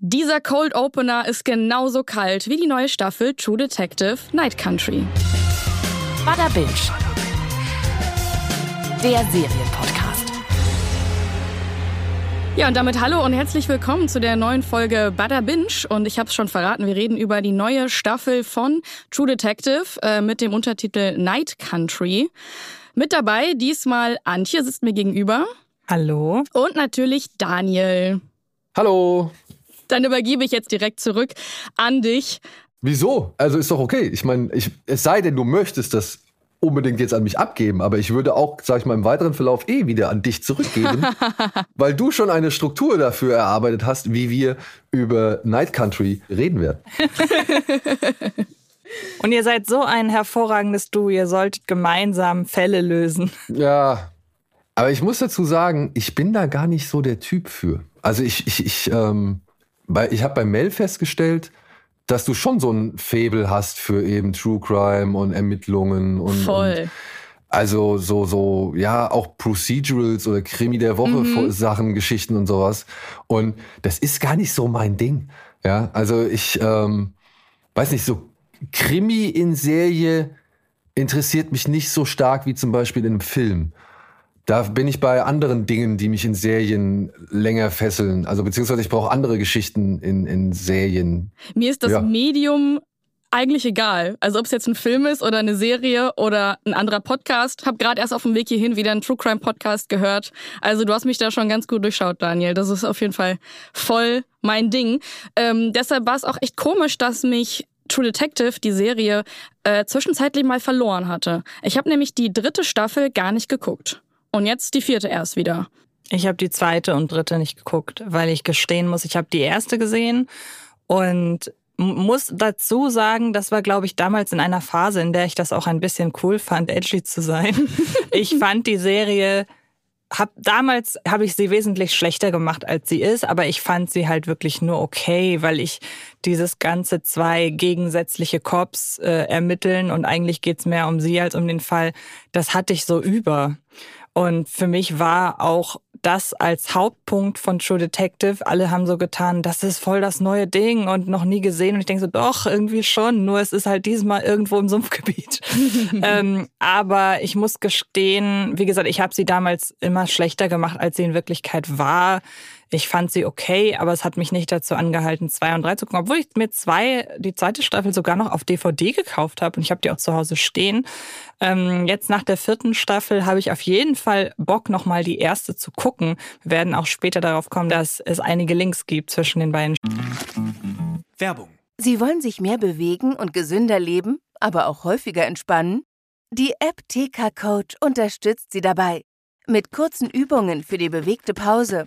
Dieser Cold Opener ist genauso kalt wie die neue Staffel True Detective Night Country. Bada Binge. Der Serienpodcast. Ja, und damit hallo und herzlich willkommen zu der neuen Folge Bada Binge. Und ich habe es schon verraten, wir reden über die neue Staffel von True Detective äh, mit dem Untertitel Night Country. Mit dabei diesmal Antje sitzt mir gegenüber. Hallo. Und natürlich Daniel. Hallo. Dann übergebe ich jetzt direkt zurück an dich. Wieso? Also ist doch okay. Ich meine, ich, es sei denn, du möchtest das unbedingt jetzt an mich abgeben, aber ich würde auch, sag ich mal, im weiteren Verlauf eh wieder an dich zurückgeben, weil du schon eine Struktur dafür erarbeitet hast, wie wir über Night Country reden werden. Und ihr seid so ein hervorragendes Duo, ihr solltet gemeinsam Fälle lösen. Ja, aber ich muss dazu sagen, ich bin da gar nicht so der Typ für. Also ich, ich, ich ähm, bei, ich habe bei Mel festgestellt, dass du schon so ein Faible hast für eben True Crime und Ermittlungen und, Voll. und also so so ja auch Procedurals oder Krimi der Woche Mhm. Sachen, Geschichten und sowas. Und das ist gar nicht so mein Ding. Ja, also ich ähm, weiß nicht so Krimi in Serie interessiert mich nicht so stark wie zum Beispiel in einem Film. Da bin ich bei anderen Dingen, die mich in Serien länger fesseln. Also beziehungsweise ich brauche andere Geschichten in, in Serien. Mir ist das Ja. Medium eigentlich egal. Also ob es jetzt ein Film ist oder eine Serie oder ein anderer Podcast. Hab gerade erst auf dem Weg hierhin wieder einen True Crime Podcast gehört. Also du hast mich da schon ganz gut durchschaut, Daniel. Das ist auf jeden Fall voll mein Ding. Ähm, deshalb war es auch echt komisch, dass mich True Detective, die Serie, äh, zwischenzeitlich mal verloren hatte. Ich habe nämlich die dritte Staffel gar nicht geguckt. Und jetzt die vierte erst wieder. Ich habe die zweite und dritte nicht geguckt, weil ich gestehen muss, ich habe die erste gesehen und muss dazu sagen, das war, glaube ich, damals in einer Phase, in der ich das auch ein bisschen cool fand, edgy zu sein. Ich fand die Serie, hab, damals habe ich sie wesentlich schlechter gemacht, als sie ist, aber ich fand sie halt wirklich nur okay, weil ich dieses ganze zwei gegensätzliche Cops äh, ermitteln und eigentlich geht's mehr um sie als um den Fall, das hatte ich so über. Und für mich war auch das als Hauptpunkt von True Detective. Alle haben so getan, das ist voll das neue Ding und noch nie gesehen. Und ich denke so, doch, irgendwie schon. Nur es ist halt diesmal irgendwo im Sumpfgebiet. ähm, aber ich muss gestehen, wie gesagt, ich habe sie damals immer schlechter gemacht, als sie in Wirklichkeit war. Ich fand sie okay, aber es hat mich nicht dazu angehalten, zwei und drei zu gucken. Obwohl ich mir zwei, die zweite Staffel sogar noch auf DVD gekauft habe und ich habe die auch zu Hause stehen. Ähm, jetzt nach der vierten Staffel habe ich auf jeden Fall Bock, nochmal die erste zu gucken. Wir werden auch später darauf kommen, dass es einige Links gibt zwischen den beiden. Werbung. Sie wollen sich mehr bewegen und gesünder leben, aber auch häufiger entspannen? Die App TK Coach unterstützt Sie dabei. Mit kurzen Übungen für die bewegte Pause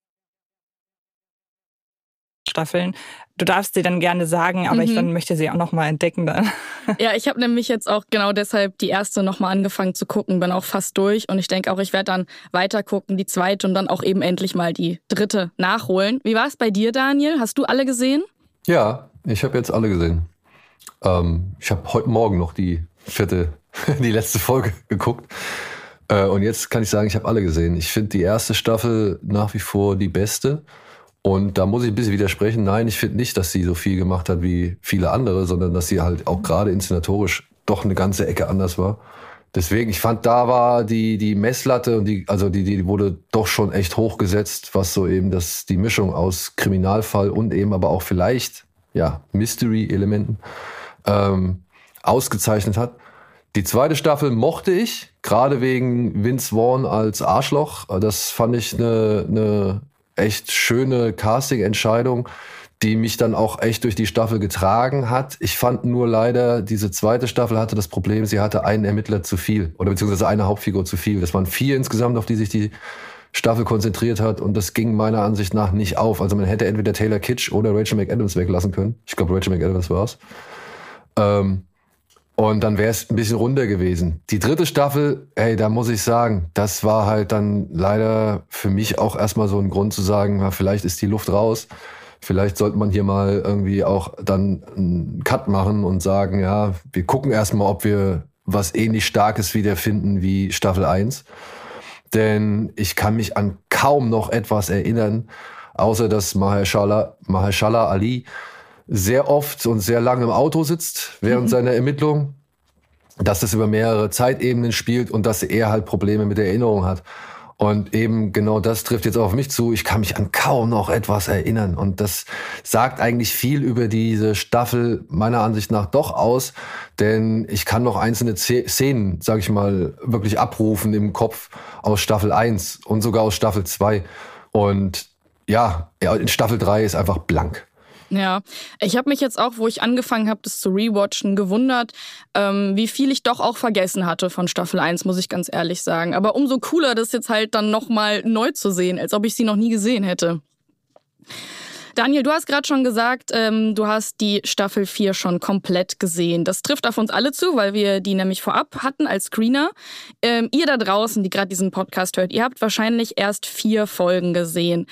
Staffeln. Du darfst sie dann gerne sagen, aber ich Mhm. dann möchte sie auch nochmal entdecken dann. Ja, ich habe nämlich jetzt auch genau deshalb die erste nochmal angefangen zu gucken, bin auch fast durch und ich denke auch, ich werde dann weiter gucken, die zweite und dann auch eben endlich mal die dritte nachholen. Wie war es bei dir, Daniel? Hast du alle gesehen? Ja, ich habe jetzt alle gesehen. Ähm, ich habe heute Morgen noch die vierte, die letzte Folge geguckt. Äh, und jetzt kann ich sagen, ich habe alle gesehen. Ich finde die erste Staffel nach wie vor die beste. Und da muss ich ein bisschen widersprechen. Nein, ich finde nicht, dass sie so viel gemacht hat wie viele andere, sondern dass sie halt auch gerade inszenatorisch doch eine ganze Ecke anders war. Deswegen, ich fand, da war die, die Messlatte und die, also die, die wurde doch schon echt hochgesetzt, was so eben das, die Mischung aus Kriminalfall und eben aber auch vielleicht, ja, Mystery-Elementen, ähm, ausgezeichnet hat. Die zweite Staffel mochte ich, gerade wegen Vince Vaughn als Arschloch. Das fand ich eine, eine echt schöne Casting-Entscheidung, die mich dann auch echt durch die Staffel getragen hat. Ich fand nur leider, diese zweite Staffel hatte das Problem, sie hatte einen Ermittler zu viel oder beziehungsweise eine Hauptfigur zu viel. Das waren vier insgesamt, auf die sich die Staffel konzentriert hat und das ging meiner Ansicht nach nicht auf. Also man hätte entweder Taylor Kitsch oder Rachel McAdams weglassen können. Ich glaube, Rachel McAdams war's. Ähm, Und dann wäre es ein bisschen runder gewesen. Die dritte Staffel, ey, da muss ich sagen, das war halt dann leider für mich auch erstmal so ein Grund zu sagen, na, vielleicht ist die Luft raus. Vielleicht sollte man hier mal irgendwie auch dann einen Cut machen und sagen, ja, wir gucken erstmal, ob wir was ähnlich Starkes wieder finden wie Staffel 1. Denn ich kann mich an kaum noch etwas erinnern, außer dass Mahershala, Mahershala Ali sehr oft und sehr lange im Auto sitzt während mhm. seiner Ermittlung, dass das über mehrere Zeitebenen spielt und dass er halt Probleme mit der Erinnerung hat. Und eben genau das trifft jetzt auf mich zu. Ich kann mich an kaum noch etwas erinnern. Und das sagt eigentlich viel über diese Staffel meiner Ansicht nach doch aus. Denn ich kann noch einzelne Szenen, sag ich mal, wirklich abrufen im Kopf aus Staffel 1 und sogar aus Staffel 2. Und ja, in Staffel 3 ist einfach blank. Ja, ich habe mich jetzt auch, wo ich angefangen habe, das zu rewatchen, gewundert, ähm, wie viel ich doch auch vergessen hatte von Staffel 1, muss ich ganz ehrlich sagen. Aber umso cooler, das jetzt halt dann nochmal neu zu sehen, als ob ich sie noch nie gesehen hätte. Daniel, du hast gerade schon gesagt, ähm, du hast die Staffel 4 schon komplett gesehen. Das trifft auf uns alle zu, weil wir die nämlich vorab hatten als Screener. Ähm, ihr da draußen, die gerade diesen Podcast hört, ihr habt wahrscheinlich erst vier Folgen gesehen.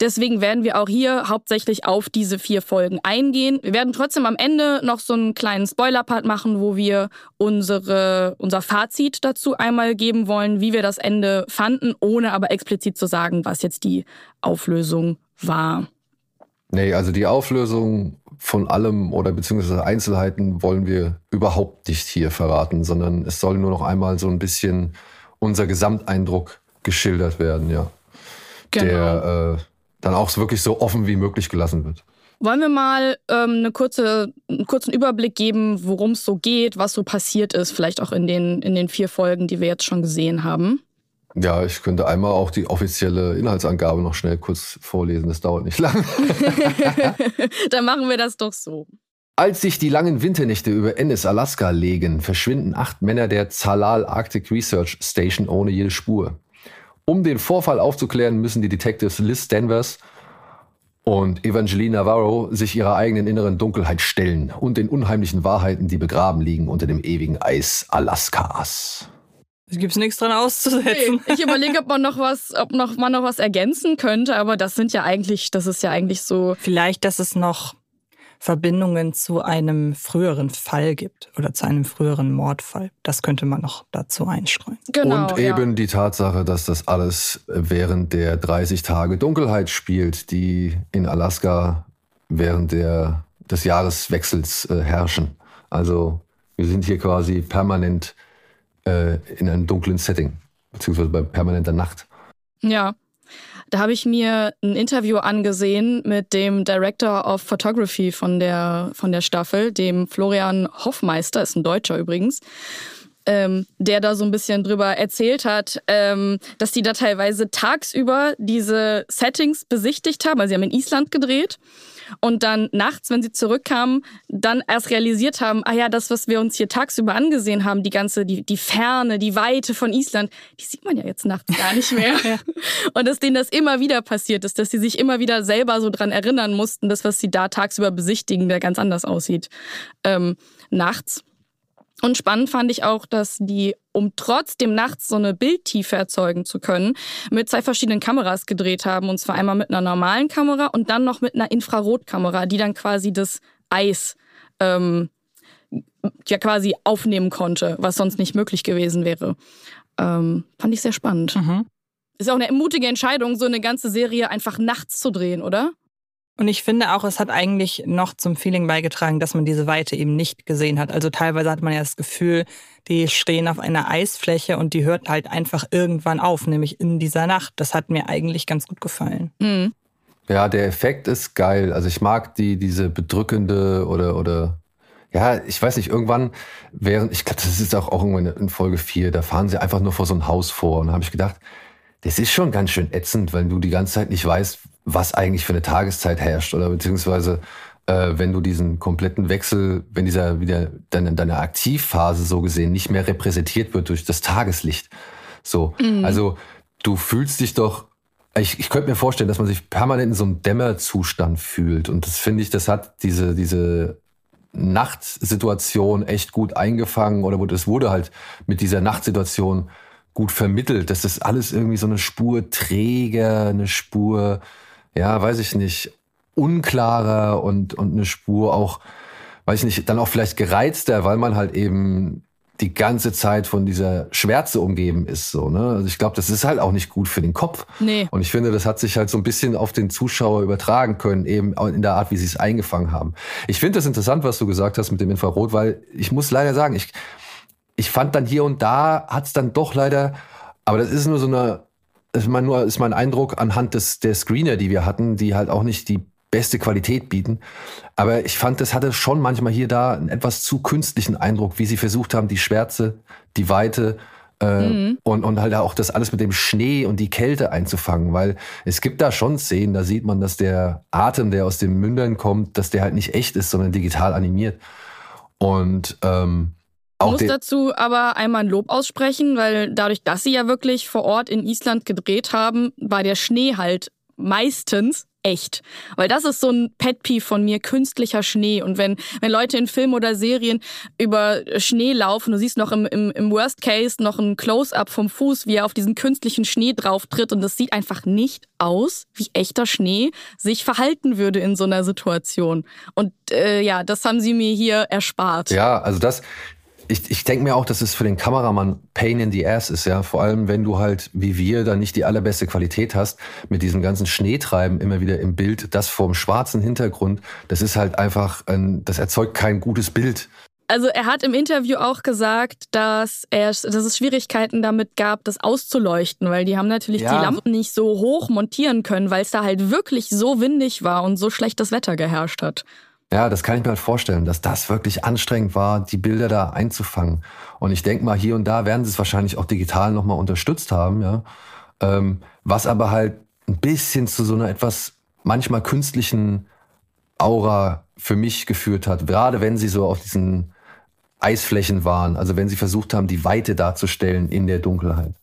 Deswegen werden wir auch hier hauptsächlich auf diese vier Folgen eingehen. Wir werden trotzdem am Ende noch so einen kleinen Spoiler-Part machen, wo wir unsere, unser Fazit dazu einmal geben wollen, wie wir das Ende fanden, ohne aber explizit zu sagen, was jetzt die Auflösung war. Nee, also die Auflösung von allem oder beziehungsweise Einzelheiten wollen wir überhaupt nicht hier verraten, sondern es soll nur noch einmal so ein bisschen unser Gesamteindruck geschildert werden, ja. Genau. Der äh, dann auch wirklich so offen wie möglich gelassen wird. Wollen wir mal ähm, eine kurze, einen kurzen Überblick geben, worum es so geht, was so passiert ist, vielleicht auch in den, in den vier Folgen, die wir jetzt schon gesehen haben? Ja, ich könnte einmal auch die offizielle Inhaltsangabe noch schnell kurz vorlesen. Das dauert nicht lang. Dann machen wir das doch so. Als sich die langen Winternächte über Ennis, Alaska legen, verschwinden acht Männer der Zalal Arctic Research Station ohne jede Spur. Um den Vorfall aufzuklären, müssen die Detectives Liz Danvers und Evangeline Navarro sich ihrer eigenen inneren Dunkelheit stellen und den unheimlichen Wahrheiten, die begraben liegen unter dem ewigen Eis Alaskas. Es gibt nichts dran auszusetzen. Nee, ich überlege, ob man noch was, ob noch, man noch was ergänzen könnte, aber das sind ja eigentlich, das ist ja eigentlich so. Vielleicht, dass es noch Verbindungen zu einem früheren Fall gibt oder zu einem früheren Mordfall. Das könnte man noch dazu einstreuen. Genau, Und eben ja. die Tatsache, dass das alles während der 30 Tage Dunkelheit spielt, die in Alaska während der, des Jahreswechsels äh, herrschen. Also wir sind hier quasi permanent äh, in einem dunklen Setting, beziehungsweise bei permanenter Nacht. Ja. Da habe ich mir ein Interview angesehen mit dem Director of Photography von der, von der Staffel, dem Florian Hoffmeister, ist ein Deutscher übrigens. Ähm, der da so ein bisschen drüber erzählt hat, ähm, dass die da teilweise tagsüber diese Settings besichtigt haben. Also sie haben in Island gedreht und dann nachts, wenn sie zurückkamen, dann erst realisiert haben, ah ja, das, was wir uns hier tagsüber angesehen haben, die ganze, die, die Ferne, die Weite von Island, die sieht man ja jetzt nachts gar nicht mehr. Und dass denen das immer wieder passiert ist, dass sie sich immer wieder selber so dran erinnern mussten, dass was sie da tagsüber besichtigen, der ganz anders aussieht. Ähm, nachts. Und spannend fand ich auch, dass die, um trotzdem nachts so eine Bildtiefe erzeugen zu können, mit zwei verschiedenen Kameras gedreht haben. Und zwar einmal mit einer normalen Kamera und dann noch mit einer Infrarotkamera, die dann quasi das Eis ähm, ja quasi aufnehmen konnte, was sonst nicht möglich gewesen wäre. Ähm, fand ich sehr spannend. Mhm. Ist auch eine mutige Entscheidung, so eine ganze Serie einfach nachts zu drehen, oder? Und ich finde auch, es hat eigentlich noch zum Feeling beigetragen, dass man diese Weite eben nicht gesehen hat. Also teilweise hat man ja das Gefühl, die stehen auf einer Eisfläche und die hört halt einfach irgendwann auf, nämlich in dieser Nacht. Das hat mir eigentlich ganz gut gefallen. Mhm. Ja, der Effekt ist geil. Also ich mag die, diese bedrückende oder, oder, ja, ich weiß nicht, irgendwann während, ich glaube, das ist auch, auch irgendwann in Folge 4, da fahren sie einfach nur vor so ein Haus vor und da habe ich gedacht, das ist schon ganz schön ätzend, weil du die ganze Zeit nicht weißt, was eigentlich für eine Tageszeit herrscht oder beziehungsweise äh, wenn du diesen kompletten Wechsel, wenn dieser wieder deine, deine Aktivphase so gesehen nicht mehr repräsentiert wird durch das Tageslicht. So, mhm. also du fühlst dich doch ich, ich könnte mir vorstellen, dass man sich permanent in so einem Dämmerzustand fühlt. Und das finde ich, das hat diese, diese Nachtsituation echt gut eingefangen oder es wurde halt mit dieser Nachtsituation gut vermittelt. dass Das alles irgendwie so eine Spur träger, eine Spur, ja, weiß ich nicht, unklarer und, und eine Spur auch, weiß ich nicht, dann auch vielleicht gereizter, weil man halt eben die ganze Zeit von dieser Schwärze umgeben ist. So, ne? Also ich glaube, das ist halt auch nicht gut für den Kopf. Nee. Und ich finde, das hat sich halt so ein bisschen auf den Zuschauer übertragen können, eben in der Art, wie sie es eingefangen haben. Ich finde das interessant, was du gesagt hast mit dem Infrarot, weil ich muss leider sagen, ich, ich fand dann hier und da hat es dann doch leider, aber das ist nur so eine, ist mein, nur ist mein Eindruck anhand des der Screener, die wir hatten, die halt auch nicht die beste Qualität bieten. Aber ich fand, das hatte schon manchmal hier da einen etwas zu künstlichen Eindruck, wie sie versucht haben, die Schwärze, die Weite äh, mhm. und, und halt auch das alles mit dem Schnee und die Kälte einzufangen, weil es gibt da schon Szenen, da sieht man, dass der Atem, der aus den Mündern kommt, dass der halt nicht echt ist, sondern digital animiert. Und ähm, muss dazu aber einmal ein Lob aussprechen, weil dadurch, dass sie ja wirklich vor Ort in Island gedreht haben, war der Schnee halt meistens echt. Weil das ist so ein pet von mir, künstlicher Schnee. Und wenn, wenn Leute in Filmen oder Serien über Schnee laufen, du siehst noch im, im, im Worst Case noch ein Close-up vom Fuß, wie er auf diesen künstlichen Schnee drauf tritt. Und das sieht einfach nicht aus, wie echter Schnee sich verhalten würde in so einer Situation. Und äh, ja, das haben sie mir hier erspart. Ja, also das, ich, ich denke mir auch, dass es für den Kameramann Pain in the Ass ist, ja. Vor allem, wenn du halt, wie wir, da nicht die allerbeste Qualität hast, mit diesem ganzen Schneetreiben immer wieder im Bild, das vorm schwarzen Hintergrund, das ist halt einfach, ein, das erzeugt kein gutes Bild. Also er hat im Interview auch gesagt, dass, er, dass es Schwierigkeiten damit gab, das auszuleuchten, weil die haben natürlich ja. die Lampen nicht so hoch montieren können, weil es da halt wirklich so windig war und so schlechtes Wetter geherrscht hat. Ja, das kann ich mir halt vorstellen, dass das wirklich anstrengend war, die Bilder da einzufangen. Und ich denke mal, hier und da werden sie es wahrscheinlich auch digital nochmal unterstützt haben, ja. Ähm, was aber halt ein bisschen zu so einer etwas manchmal künstlichen Aura für mich geführt hat. Gerade wenn sie so auf diesen Eisflächen waren. Also wenn sie versucht haben, die Weite darzustellen in der Dunkelheit.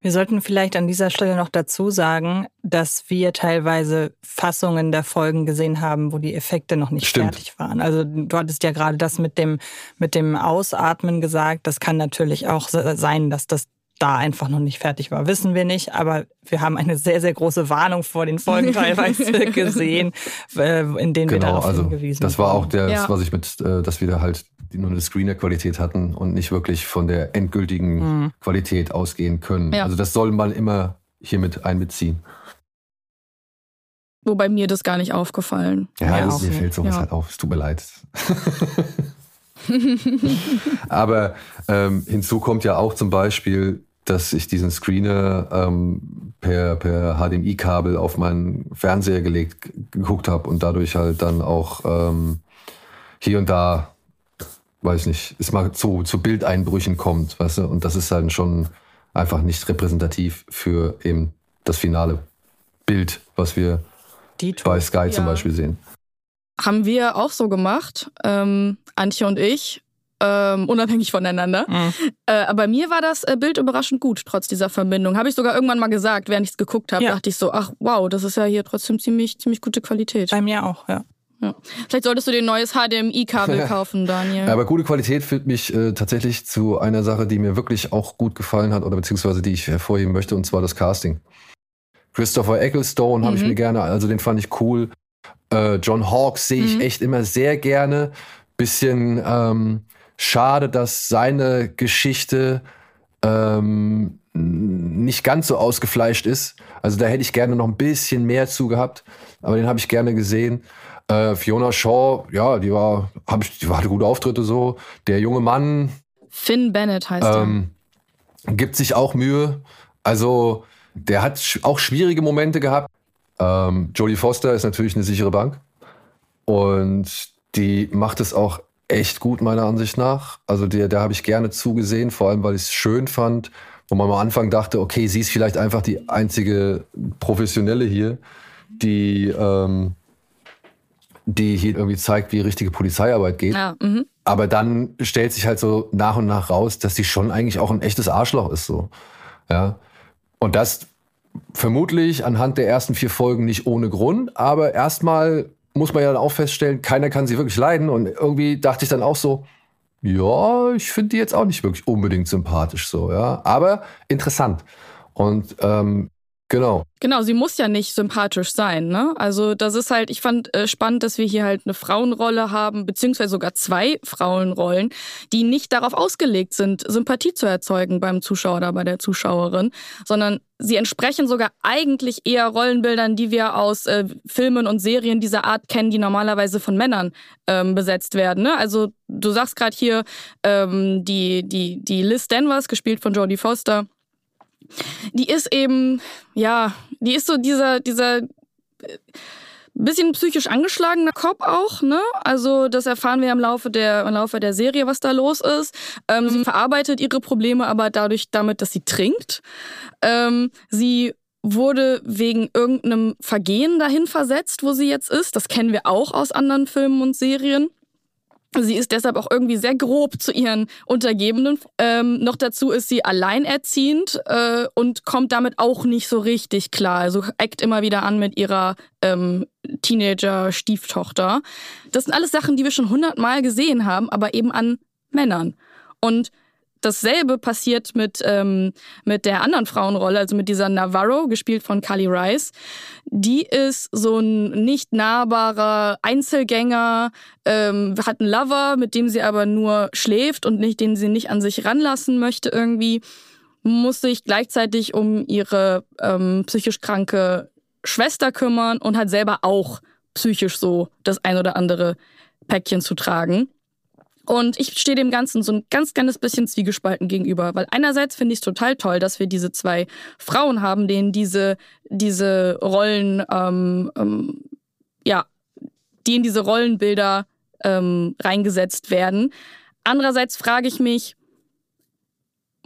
Wir sollten vielleicht an dieser Stelle noch dazu sagen, dass wir teilweise Fassungen der Folgen gesehen haben, wo die Effekte noch nicht Stimmt. fertig waren. Also du hattest ja gerade das mit dem, mit dem Ausatmen gesagt. Das kann natürlich auch sein, dass das da einfach noch nicht fertig war. Wissen wir nicht, aber wir haben eine sehr, sehr große Warnung vor den Folgen teilweise gesehen, äh, in denen genau, wir darauf also hingewiesen Das war auch das, ja. was ich mit, äh, dass wir da halt nur eine Screener-Qualität hatten und nicht wirklich von der endgültigen mhm. Qualität ausgehen können. Ja. Also das soll man immer hiermit einbeziehen. Wobei mir das gar nicht aufgefallen. Ja, ja mir fällt sowas ja. halt auf. Es tut mir leid. Aber ähm, hinzu kommt ja auch zum Beispiel, dass ich diesen Screener ähm, per, per HDMI-Kabel auf meinen Fernseher gelegt geguckt habe und dadurch halt dann auch ähm, hier und da, weiß nicht, es mal zu, zu Bildeinbrüchen kommt, weißt du, und das ist halt schon einfach nicht repräsentativ für eben das finale Bild, was wir bei Sky ja. zum Beispiel sehen. Haben wir auch so gemacht, ähm, Antje und ich ähm, unabhängig voneinander. Mhm. Äh, aber mir war das äh, Bild überraschend gut, trotz dieser Verbindung. Habe ich sogar irgendwann mal gesagt, während ich es geguckt habe, ja. dachte ich so, ach wow, das ist ja hier trotzdem ziemlich, ziemlich gute Qualität. Bei mir auch, ja. Ja. Vielleicht solltest du dir ein neues HDMI-Kabel kaufen, Daniel. Aber gute Qualität führt mich äh, tatsächlich zu einer Sache, die mir wirklich auch gut gefallen hat oder beziehungsweise die ich hervorheben möchte, und zwar das Casting. Christopher Ecclestone mhm. habe ich mir gerne, also den fand ich cool. Äh, John Hawkes sehe ich mhm. echt immer sehr gerne. Bisschen ähm, Schade, dass seine Geschichte ähm, nicht ganz so ausgefleischt ist. Also da hätte ich gerne noch ein bisschen mehr zu gehabt, aber den habe ich gerne gesehen. Äh, Fiona Shaw, ja, die war, hab ich, die hatte gute Auftritte so. Der junge Mann. Finn Bennett heißt ähm, er. Gibt sich auch Mühe. Also der hat auch schwierige Momente gehabt. Ähm, Jodie Foster ist natürlich eine sichere Bank. Und die macht es auch echt gut, meiner Ansicht nach. Also der, der habe ich gerne zugesehen, vor allem weil ich es schön fand, wo man am Anfang dachte, okay, sie ist vielleicht einfach die einzige Professionelle hier, die, ähm, die hier irgendwie zeigt, wie richtige Polizeiarbeit geht. Ja, mhm. Aber dann stellt sich halt so nach und nach raus, dass sie schon eigentlich auch ein echtes Arschloch ist. So. Ja. Und das vermutlich anhand der ersten vier Folgen nicht ohne Grund, aber erstmal muss man ja dann auch feststellen, keiner kann sie wirklich leiden. Und irgendwie dachte ich dann auch so, ja, ich finde die jetzt auch nicht wirklich unbedingt sympathisch so, ja. Aber interessant. Und ähm, Genau. Genau, sie muss ja nicht sympathisch sein, ne? Also das ist halt, ich fand äh, spannend, dass wir hier halt eine Frauenrolle haben, beziehungsweise sogar zwei Frauenrollen, die nicht darauf ausgelegt sind, Sympathie zu erzeugen beim Zuschauer oder bei der Zuschauerin, sondern sie entsprechen sogar eigentlich eher Rollenbildern, die wir aus äh, Filmen und Serien dieser Art kennen, die normalerweise von Männern ähm, besetzt werden. Ne? Also du sagst gerade hier ähm, die, die, die Liz Danvers, gespielt von Jodie Foster die ist eben, ja, die ist so dieser, dieser äh, bisschen psychisch angeschlagener Cop auch, ne? Also das erfahren wir im Laufe der, im Laufe der Serie, was da los ist. Ähm, mhm. Sie verarbeitet ihre Probleme aber dadurch damit, dass sie trinkt. Ähm, sie wurde wegen irgendeinem Vergehen dahin versetzt, wo sie jetzt ist. Das kennen wir auch aus anderen Filmen und Serien. Sie ist deshalb auch irgendwie sehr grob zu ihren Untergebenen. Ähm, noch dazu ist sie alleinerziehend äh, und kommt damit auch nicht so richtig klar. Also eckt immer wieder an mit ihrer ähm, Teenager-Stieftochter. Das sind alles Sachen, die wir schon hundertmal gesehen haben, aber eben an Männern. Und dasselbe passiert mit, ähm, mit der anderen Frauenrolle, also mit dieser Navarro, gespielt von Carly Rice. Die ist so ein nicht nahbarer Einzelgänger, ähm, hat einen Lover, mit dem sie aber nur schläft und nicht, den sie nicht an sich ranlassen möchte irgendwie, muss sich gleichzeitig um ihre ähm, psychisch kranke Schwester kümmern und hat selber auch psychisch so das ein oder andere Päckchen zu tragen. Und ich stehe dem Ganzen so ein ganz kleines bisschen zwiegespalten gegenüber, weil einerseits finde ich es total toll, dass wir diese zwei Frauen haben, denen diese, diese Rollen, ähm, ähm, ja, in diese Rollenbilder ähm, reingesetzt werden. Andererseits frage ich mich,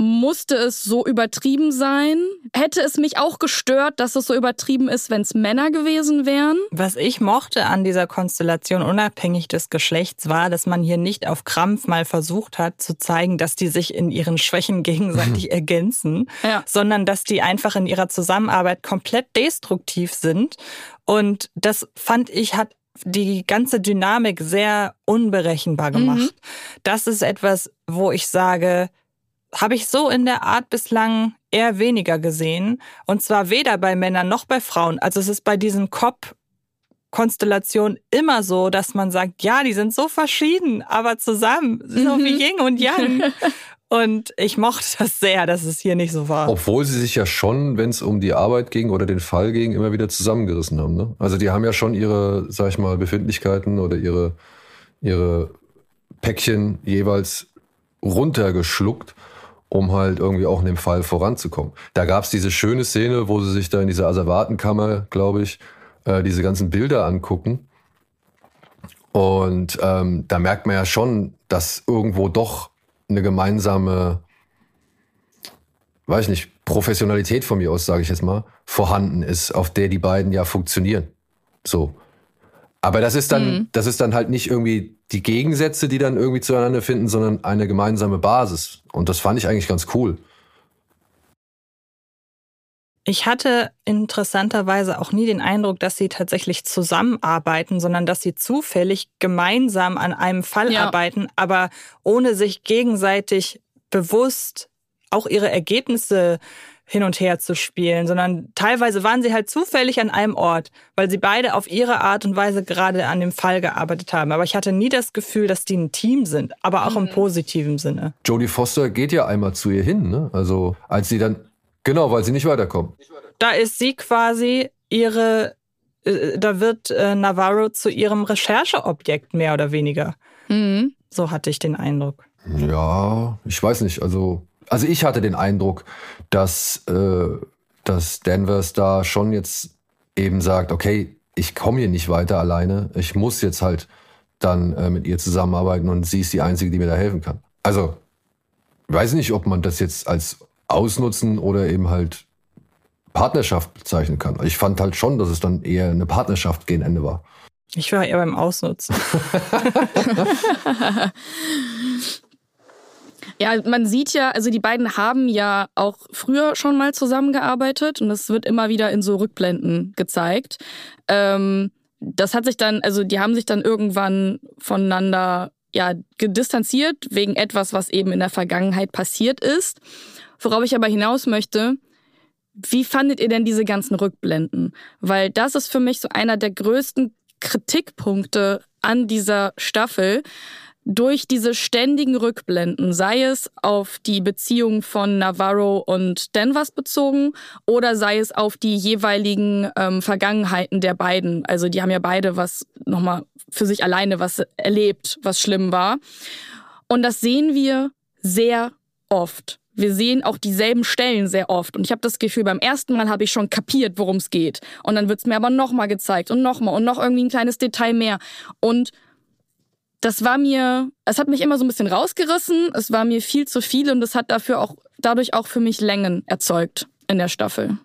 musste es so übertrieben sein? Hätte es mich auch gestört, dass es so übertrieben ist, wenn es Männer gewesen wären? Was ich mochte an dieser Konstellation, unabhängig des Geschlechts, war, dass man hier nicht auf Krampf mal versucht hat zu zeigen, dass die sich in ihren Schwächen gegenseitig ergänzen, ja. sondern dass die einfach in ihrer Zusammenarbeit komplett destruktiv sind. Und das fand ich hat die ganze Dynamik sehr unberechenbar gemacht. Mhm. Das ist etwas, wo ich sage, habe ich so in der Art bislang eher weniger gesehen. Und zwar weder bei Männern noch bei Frauen. Also es ist bei diesen Cop Konstellation immer so, dass man sagt, ja, die sind so verschieden, aber zusammen, so wie mhm. Yin und Yang. Und ich mochte das sehr, dass es hier nicht so war. Obwohl sie sich ja schon, wenn es um die Arbeit ging oder den Fall ging, immer wieder zusammengerissen haben. Ne? Also die haben ja schon ihre, sag ich mal, Befindlichkeiten oder ihre, ihre Päckchen jeweils runtergeschluckt um halt irgendwie auch in dem Fall voranzukommen. Da gab es diese schöne Szene, wo sie sich da in dieser Asservatenkammer, glaube ich, äh, diese ganzen Bilder angucken. Und ähm, da merkt man ja schon, dass irgendwo doch eine gemeinsame, weiß ich nicht, Professionalität von mir aus, sage ich jetzt mal, vorhanden ist, auf der die beiden ja funktionieren. So. Aber das ist dann, mhm. das ist dann halt nicht irgendwie die Gegensätze, die dann irgendwie zueinander finden, sondern eine gemeinsame Basis. Und das fand ich eigentlich ganz cool. Ich hatte interessanterweise auch nie den Eindruck, dass sie tatsächlich zusammenarbeiten, sondern dass sie zufällig gemeinsam an einem Fall ja. arbeiten, aber ohne sich gegenseitig bewusst auch ihre Ergebnisse hin und her zu spielen, sondern teilweise waren sie halt zufällig an einem Ort, weil sie beide auf ihre Art und Weise gerade an dem Fall gearbeitet haben. Aber ich hatte nie das Gefühl, dass die ein Team sind, aber auch mhm. im positiven Sinne. Jodie Foster geht ja einmal zu ihr hin, ne? Also als sie dann, genau, weil sie nicht weiterkommt. Da ist sie quasi ihre, äh, da wird äh, Navarro zu ihrem Rechercheobjekt mehr oder weniger. Mhm. So hatte ich den Eindruck. Ja, ich weiß nicht, also also ich hatte den Eindruck, dass, äh, dass Danvers da schon jetzt eben sagt, okay, ich komme hier nicht weiter alleine, ich muss jetzt halt dann äh, mit ihr zusammenarbeiten und sie ist die Einzige, die mir da helfen kann. Also, weiß nicht, ob man das jetzt als Ausnutzen oder eben halt Partnerschaft bezeichnen kann. Ich fand halt schon, dass es dann eher eine Partnerschaft gegen Ende war. Ich war eher beim Ausnutzen. Ja, man sieht ja, also die beiden haben ja auch früher schon mal zusammengearbeitet und das wird immer wieder in so Rückblenden gezeigt. Ähm, das hat sich dann, also die haben sich dann irgendwann voneinander ja gedistanziert wegen etwas, was eben in der Vergangenheit passiert ist. Worauf ich aber hinaus möchte, wie fandet ihr denn diese ganzen Rückblenden? Weil das ist für mich so einer der größten Kritikpunkte an dieser Staffel, durch diese ständigen Rückblenden, sei es auf die Beziehung von Navarro und Denvers bezogen oder sei es auf die jeweiligen ähm, Vergangenheiten der beiden. Also die haben ja beide was nochmal für sich alleine was erlebt, was schlimm war. Und das sehen wir sehr oft. Wir sehen auch dieselben Stellen sehr oft. Und ich habe das Gefühl, beim ersten Mal habe ich schon kapiert, worum es geht. Und dann wird es mir aber nochmal gezeigt und nochmal und noch irgendwie ein kleines Detail mehr. Und das war mir, es hat mich immer so ein bisschen rausgerissen. Es war mir viel zu viel und es hat dafür auch, dadurch auch für mich Längen erzeugt in der Staffel.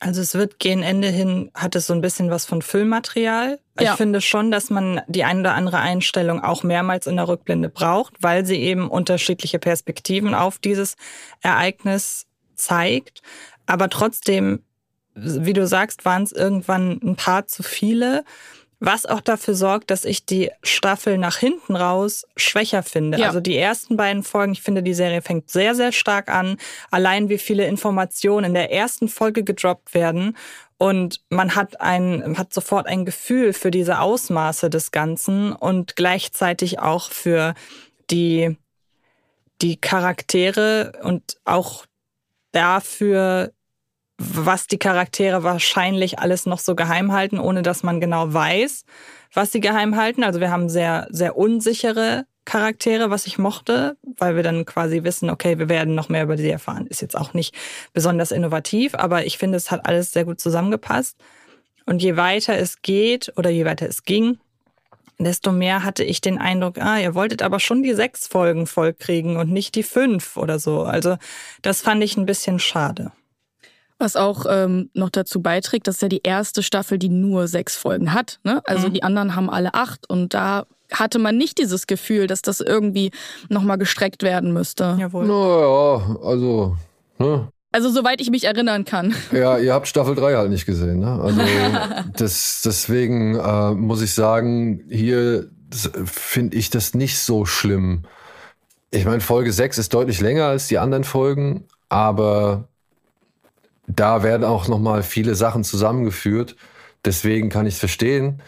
Also es wird gegen Ende hin, hat es so ein bisschen was von Füllmaterial. Ich Ja. finde schon, dass man die ein oder andere Einstellung auch mehrmals in der Rückblende braucht, weil sie eben unterschiedliche Perspektiven auf dieses Ereignis zeigt. Aber trotzdem, wie du sagst, waren es irgendwann ein paar zu viele. Was auch dafür sorgt, dass ich die Staffel nach hinten raus schwächer finde. Ja. Also die ersten beiden Folgen, ich finde, die Serie fängt sehr, sehr stark an. Allein wie viele Informationen in der ersten Folge gedroppt werden. Und man hat ein, hat sofort ein Gefühl für diese Ausmaße des Ganzen und gleichzeitig auch für die, die Charaktere und auch dafür, was die Charaktere wahrscheinlich alles noch so geheim halten, ohne dass man genau weiß, was sie geheim halten. Also wir haben sehr, sehr unsichere Charaktere, was ich mochte, weil wir dann quasi wissen, okay, wir werden noch mehr über sie erfahren. Ist jetzt auch nicht besonders innovativ, aber ich finde, es hat alles sehr gut zusammengepasst. Und je weiter es geht oder je weiter es ging, desto mehr hatte ich den Eindruck, ah, ihr wolltet aber schon die sechs Folgen vollkriegen und nicht die fünf oder so. Also das fand ich ein bisschen schade. Was auch ähm, noch dazu beiträgt, das ist ja die erste Staffel, die nur sechs Folgen hat. Ne? Also Mhm. die anderen haben alle acht und da hatte man nicht dieses Gefühl, dass das irgendwie nochmal gestreckt werden müsste. Jawohl. Naja, also, ne? Also soweit ich mich erinnern kann. Ja, ihr habt Staffel 3 halt nicht gesehen, ne? Also das, deswegen äh, muss ich sagen, hier finde ich das nicht so schlimm. Ich meine, Folge 6 ist deutlich länger als die anderen Folgen, aber da werden auch nochmal viele Sachen zusammengeführt. Deswegen kann ich es verstehen.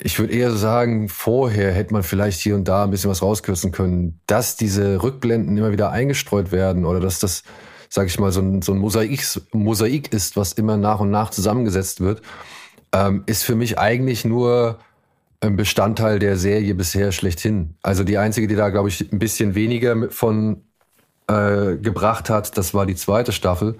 Ich würde eher sagen, vorher hätte man vielleicht hier und da ein bisschen was rauskürzen können, dass diese Rückblenden immer wieder eingestreut werden oder dass das, sag ich mal, so ein, so ein Mosaik, Mosaik ist, was immer nach und nach zusammengesetzt wird, ähm, ist für mich eigentlich nur ein Bestandteil der Serie bisher schlechthin. Also die einzige, die da, glaube ich, ein bisschen weniger von äh, gebracht hat, das war die zweite Staffel.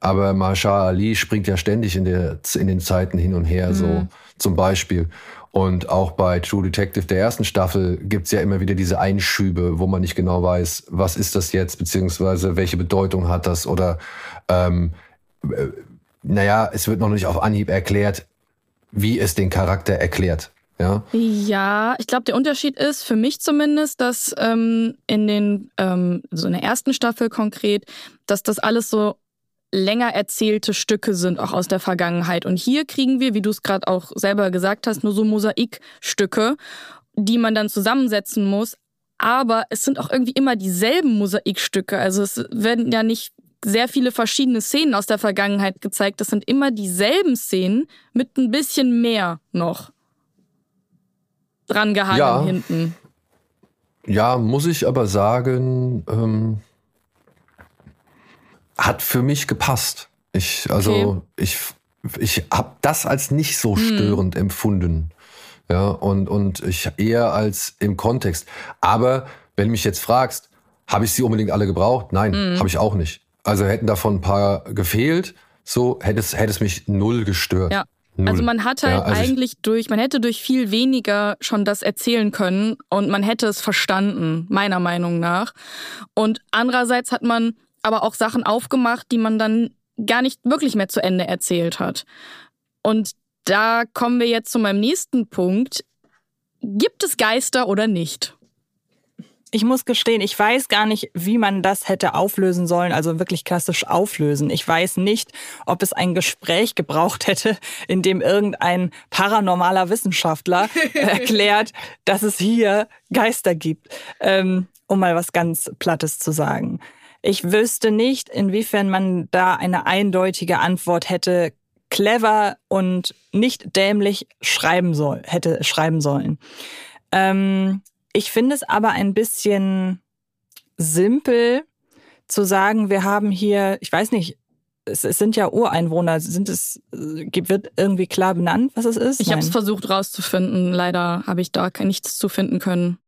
Aber Marshall Ali springt ja ständig in, der, in den Zeiten hin und her, so zum Beispiel. Und auch bei True Detective der ersten Staffel gibt's ja immer wieder diese Einschübe, wo man nicht genau weiß, was ist das jetzt, beziehungsweise welche Bedeutung hat das oder ähm, äh, naja, es wird noch nicht auf Anhieb erklärt, wie es den Charakter erklärt. Ja, Ja, ich glaube, der Unterschied ist für mich zumindest, dass ähm, in den, ähm, so in der ersten Staffel konkret, dass das alles so länger erzählte Stücke sind, auch aus der Vergangenheit. Und hier kriegen wir, wie du es gerade auch selber gesagt hast, nur so Mosaikstücke, die man dann zusammensetzen muss. Aber es sind auch irgendwie immer dieselben Mosaikstücke. Also es werden ja nicht sehr viele verschiedene Szenen aus der Vergangenheit gezeigt. Das sind immer dieselben Szenen mit ein bisschen mehr noch dran gehangen Ja. hinten. Ja, muss ich aber sagen, ähm, hat für mich gepasst. Ich, also ich, ich habe das als nicht so störend empfunden. Ja, und, und ich eher als im Kontext. Aber wenn du mich jetzt fragst, habe ich sie unbedingt alle gebraucht? Nein, habe ich auch nicht. Also hätten davon ein paar gefehlt, so hätte es, hätte es mich null gestört. Ja. Null. Also man hat halt Ja, also ich- eigentlich durch, man hätte durch viel weniger schon das erzählen können und man hätte es verstanden, meiner Meinung nach. Und andererseits hat man aber auch Sachen aufgemacht, die man dann gar nicht wirklich mehr zu Ende erzählt hat. Und da kommen wir jetzt zu meinem nächsten Punkt. Gibt es Geister oder nicht? ich muss gestehen, ich weiß gar nicht, wie man das hätte auflösen sollen, also wirklich klassisch auflösen. Ich weiß nicht, ob es ein Gespräch gebraucht hätte, in dem irgendein paranormaler Wissenschaftler erklärt, dass es hier Geister gibt, ähm, um mal was ganz Plattes zu sagen. Ich wüsste nicht, inwiefern man da eine eindeutige Antwort hätte clever und nicht dämlich schreiben soll, hätte schreiben sollen. Ähm, ich finde es aber ein bisschen simpel zu sagen, wir haben hier, ich weiß nicht, es, es sind ja Ureinwohner, sind es, äh, wird irgendwie klar benannt, was es ist? Ich habe es versucht rauszufinden, leider habe ich da nichts zu finden können.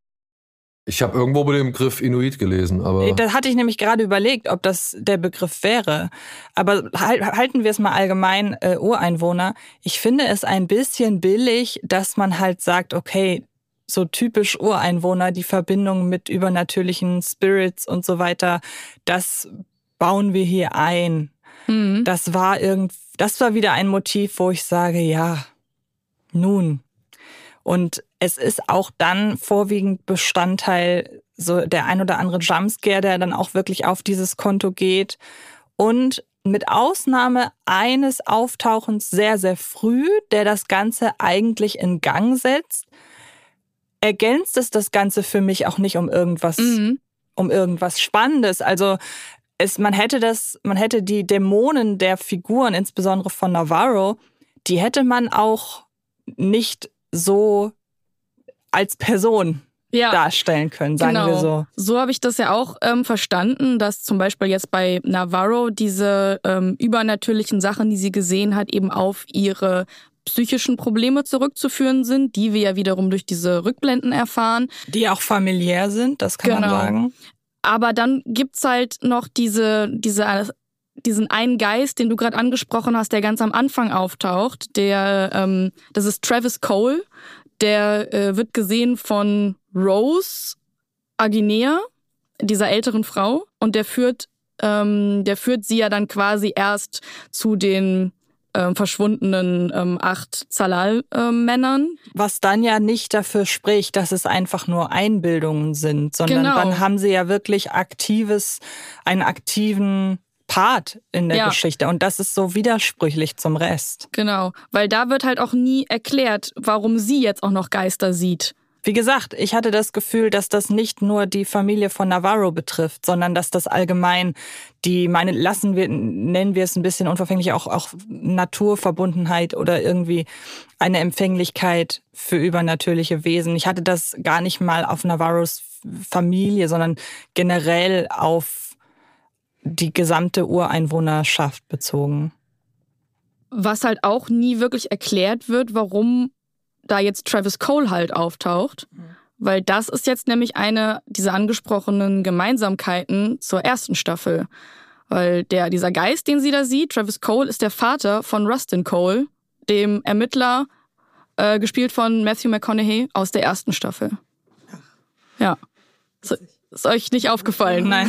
Ich habe irgendwo bei dem Begriff Inuit gelesen, aber. Da hatte ich nämlich gerade überlegt, ob das der Begriff wäre. Aber halten wir es mal allgemein äh, Ureinwohner. Ich finde es ein bisschen billig, dass man halt sagt, okay, so typisch Ureinwohner, die Verbindung mit übernatürlichen Spirits und so weiter, das bauen wir hier ein. Mhm. Das war irgend, das war wieder ein Motiv, wo ich sage, ja, nun. Und es ist auch dann vorwiegend Bestandteil so der ein oder andere Jumpscare, der dann auch wirklich auf dieses Konto geht. Und mit Ausnahme eines Auftauchens sehr, sehr früh, der das Ganze eigentlich in Gang setzt, ergänzt es das Ganze für mich auch nicht um irgendwas, mhm. um irgendwas Spannendes. Also es, man hätte das, man hätte die Dämonen der Figuren, insbesondere von Navarro, die hätte man auch nicht so als Person ja, darstellen können, sagen genau. wir so. So habe ich das ja auch ähm, verstanden, dass zum Beispiel jetzt bei Navarro diese ähm, übernatürlichen Sachen, die sie gesehen hat, eben auf ihre psychischen Probleme zurückzuführen sind, die wir ja wiederum durch diese Rückblenden erfahren. Die auch familiär sind, das kann genau. man sagen. Aber dann gibt's halt noch diese, diese, diesen einen Geist, den du gerade angesprochen hast, der ganz am Anfang auftaucht. Der, ähm, das ist Travis Cole. Der äh, wird gesehen von Rose Aguinea, dieser älteren Frau, und der führt, ähm, der führt sie ja dann quasi erst zu den äh, verschwundenen ähm, acht Zalal-Männern. Äh, Was dann ja nicht dafür spricht, dass es einfach nur Einbildungen sind, sondern genau. dann haben sie ja wirklich aktives, einen aktiven Part in der ja. Geschichte. Und das ist so widersprüchlich zum Rest. Genau, weil da wird halt auch nie erklärt, warum sie jetzt auch noch Geister sieht. Wie gesagt, ich hatte das Gefühl, dass das nicht nur die Familie von Navarro betrifft, sondern dass das allgemein die, meine, lassen wir, nennen wir es ein bisschen unverfänglich, auch, auch Naturverbundenheit oder irgendwie eine Empfänglichkeit für übernatürliche Wesen. Ich hatte das gar nicht mal auf Navarros Familie, sondern generell auf die gesamte Ureinwohnerschaft bezogen. Was halt auch nie wirklich erklärt wird, warum da jetzt Travis Cole halt auftaucht. Mhm. Weil das ist jetzt nämlich eine dieser angesprochenen Gemeinsamkeiten zur ersten Staffel. Weil der, dieser Geist, den sie da sieht, Travis Cole, ist der Vater von Rustin Cole, dem Ermittler, äh, gespielt von Matthew McConaughey aus der ersten Staffel. Ja. So, ist euch nicht aufgefallen? Nein.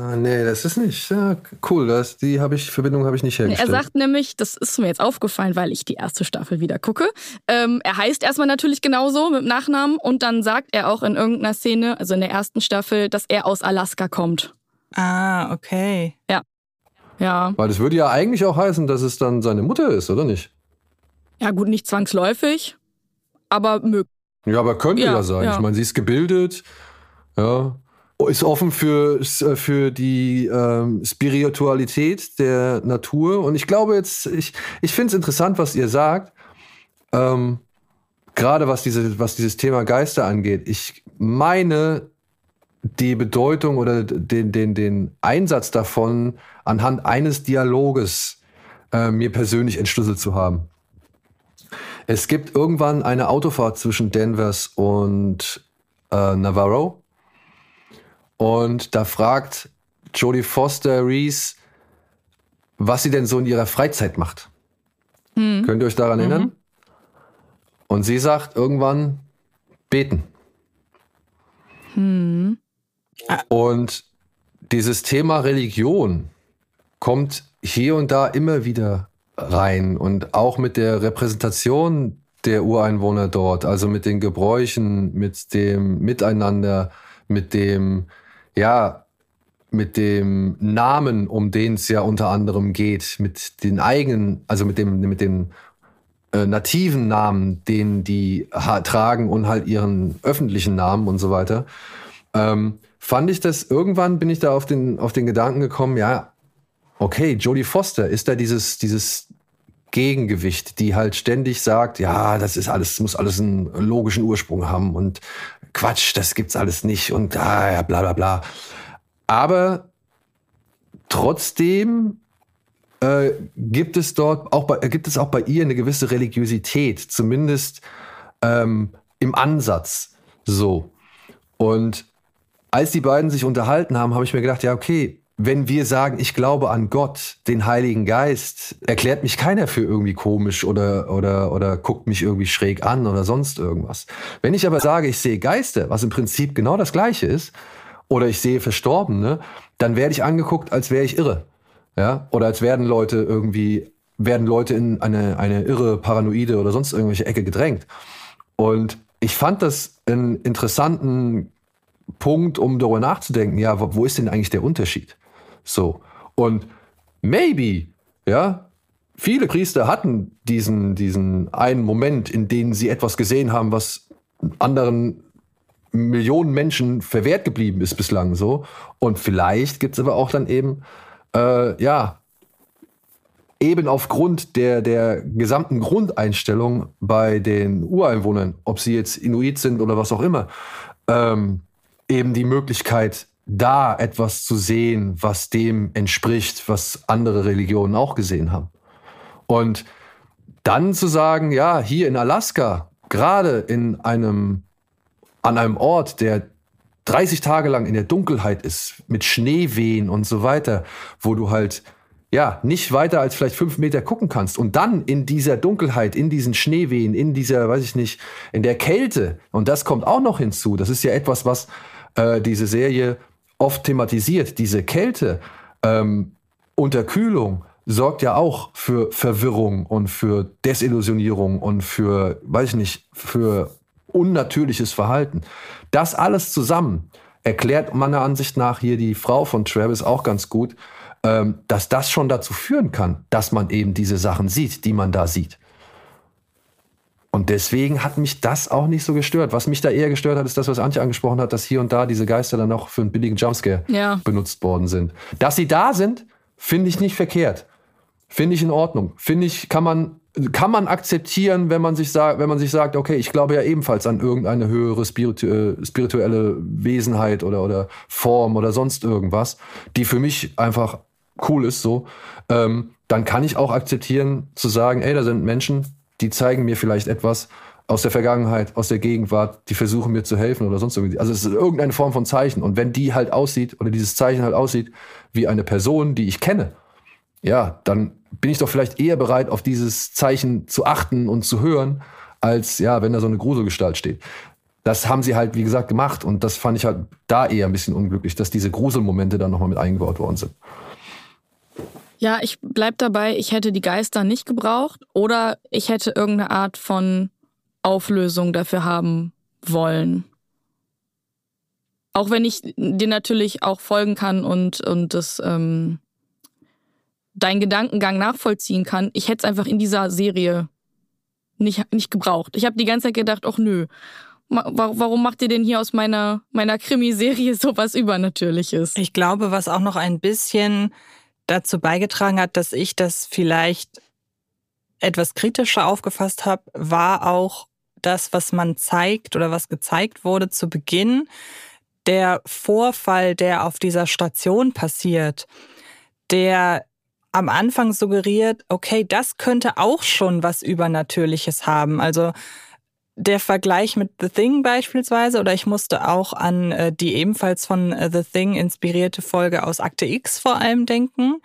Ah, nee, das ist nicht. Ja, cool, das, die habe ich, Verbindung habe ich nicht hergestellt. Er sagt nämlich, das ist mir jetzt aufgefallen, weil ich die erste Staffel wieder gucke. Ähm, er heißt erstmal natürlich genauso mit Nachnamen und dann sagt er auch in irgendeiner Szene, also in der ersten Staffel, dass er aus Alaska kommt. Ah, okay. Ja. Ja. Weil das würde ja eigentlich auch heißen, dass es dann seine Mutter ist, oder nicht? Ja, gut, nicht zwangsläufig, aber möglich. Ja, aber könnte ja, ja sein. Ja. Ich meine, sie ist gebildet, ja, ist offen für, für die ähm, Spiritualität der Natur. Und ich glaube jetzt, ich, ich finde es interessant, was ihr sagt. Ähm, Gerade was, diese, was dieses Thema Geister angeht. Ich meine, die Bedeutung oder den, den, den Einsatz davon anhand eines Dialoges äh, mir persönlich entschlüsselt zu haben. Es gibt irgendwann eine Autofahrt zwischen Danvers und äh, Navarro und da fragt Jodie Foster Reese, was sie denn so in ihrer Freizeit macht. Hm. Könnt ihr euch daran mhm. erinnern? Und sie sagt irgendwann beten. Hm. Und dieses Thema Religion kommt hier und da immer wieder rein und auch mit der Repräsentation der Ureinwohner dort, also mit den Gebräuchen, mit dem Miteinander, mit dem, ja, mit dem Namen, um den es ja unter anderem geht, mit den eigenen, also mit dem, mit den äh, nativen Namen, den die tragen und halt ihren öffentlichen Namen und so weiter, ähm, fand ich das, irgendwann bin ich da auf den, auf den Gedanken gekommen, ja, okay, Jodie Foster ist da dieses, dieses Gegengewicht, die halt ständig sagt, ja, das ist alles, muss alles einen logischen Ursprung haben und Quatsch, das gibt's alles nicht und ah, ja, bla bla bla. Aber trotzdem äh, gibt es dort auch bei, gibt es auch bei ihr eine gewisse Religiosität, zumindest ähm, im Ansatz. So. Und als die beiden sich unterhalten haben, habe ich mir gedacht, ja, okay, wenn wir sagen, ich glaube an Gott, den Heiligen Geist, erklärt mich keiner für irgendwie komisch oder, oder, oder guckt mich irgendwie schräg an oder sonst irgendwas. Wenn ich aber sage, ich sehe Geister, was im Prinzip genau das Gleiche ist, oder ich sehe Verstorbene, dann werde ich angeguckt, als wäre ich irre. Ja? Oder als werden Leute irgendwie, werden Leute in eine, eine irre, paranoide oder sonst irgendwelche Ecke gedrängt. Und ich fand das einen interessanten Punkt, um darüber nachzudenken, ja, wo ist denn eigentlich der Unterschied? So. Und maybe, ja, viele Priester hatten diesen, diesen einen Moment, in dem sie etwas gesehen haben, was anderen Millionen Menschen verwehrt geblieben ist bislang so. Und vielleicht gibt es aber auch dann eben, äh, ja, eben aufgrund der, der gesamten Grundeinstellung bei den Ureinwohnern, ob sie jetzt Inuit sind oder was auch immer, ähm, eben die Möglichkeit, da etwas zu sehen, was dem entspricht, was andere Religionen auch gesehen haben. Und dann zu sagen, ja, hier in Alaska, gerade in einem, an einem Ort, der 30 Tage lang in der Dunkelheit ist, mit Schneewehen und so weiter, wo du halt ja, nicht weiter als vielleicht fünf Meter gucken kannst und dann in dieser Dunkelheit, in diesen Schneewehen, in dieser, weiß ich nicht, in der Kälte, und das kommt auch noch hinzu, das ist ja etwas, was äh, diese Serie oft thematisiert. Diese Kälte, ähm, Unterkühlung sorgt ja auch für Verwirrung und für Desillusionierung und für, weiß ich nicht, für unnatürliches Verhalten. Das alles zusammen erklärt meiner Ansicht nach hier die Frau von Travis auch ganz gut, ähm, dass das schon dazu führen kann, dass man eben diese Sachen sieht, die man da sieht. Und deswegen hat mich das auch nicht so gestört. Was mich da eher gestört hat, ist das, was Antje angesprochen hat, dass hier und da diese Geister dann noch für einen billigen Jumpscare ja. benutzt worden sind. Dass sie da sind, finde ich nicht verkehrt. Finde ich in Ordnung. Finde ich, kann man, kann man akzeptieren, wenn man sich sagt, wenn man sich sagt, okay, ich glaube ja ebenfalls an irgendeine höhere spiritu äh, spirituelle Wesenheit oder, oder Form oder sonst irgendwas, die für mich einfach cool ist, so. Ähm, dann kann ich auch akzeptieren, zu sagen, ey, da sind Menschen, die zeigen mir vielleicht etwas aus der Vergangenheit, aus der Gegenwart, die versuchen mir zu helfen oder sonst irgendwie. Also es ist irgendeine Form von Zeichen. Und wenn die halt aussieht oder dieses Zeichen halt aussieht wie eine Person, die ich kenne, ja, dann bin ich doch vielleicht eher bereit, auf dieses Zeichen zu achten und zu hören, als ja, wenn da so eine Gruselgestalt steht. Das haben sie halt, wie gesagt, gemacht und das fand ich halt da eher ein bisschen unglücklich, dass diese Gruselmomente dann nochmal mit eingebaut worden sind. Ja, ich bleib dabei, ich hätte die Geister nicht gebraucht oder ich hätte irgendeine Art von Auflösung dafür haben wollen. Auch wenn ich dir natürlich auch folgen kann und, und das ähm, deinen Gedankengang nachvollziehen kann, ich hätte es einfach in dieser Serie nicht, nicht gebraucht. Ich habe die ganze Zeit gedacht, ach nö, warum macht ihr denn hier aus meiner, meiner Krimiserie sowas Übernatürliches? Ich glaube, was auch noch ein bisschen dazu beigetragen hat, dass ich das vielleicht etwas kritischer aufgefasst habe, war auch das, was man zeigt oder was gezeigt wurde zu Beginn. Der Vorfall, der auf dieser Station passiert, der am Anfang suggeriert, okay, das könnte auch schon was Übernatürliches haben. Also der Vergleich mit The Thing beispielsweise, oder ich musste auch an äh, die ebenfalls von äh, The Thing inspirierte Folge aus Akte X vor allem denken,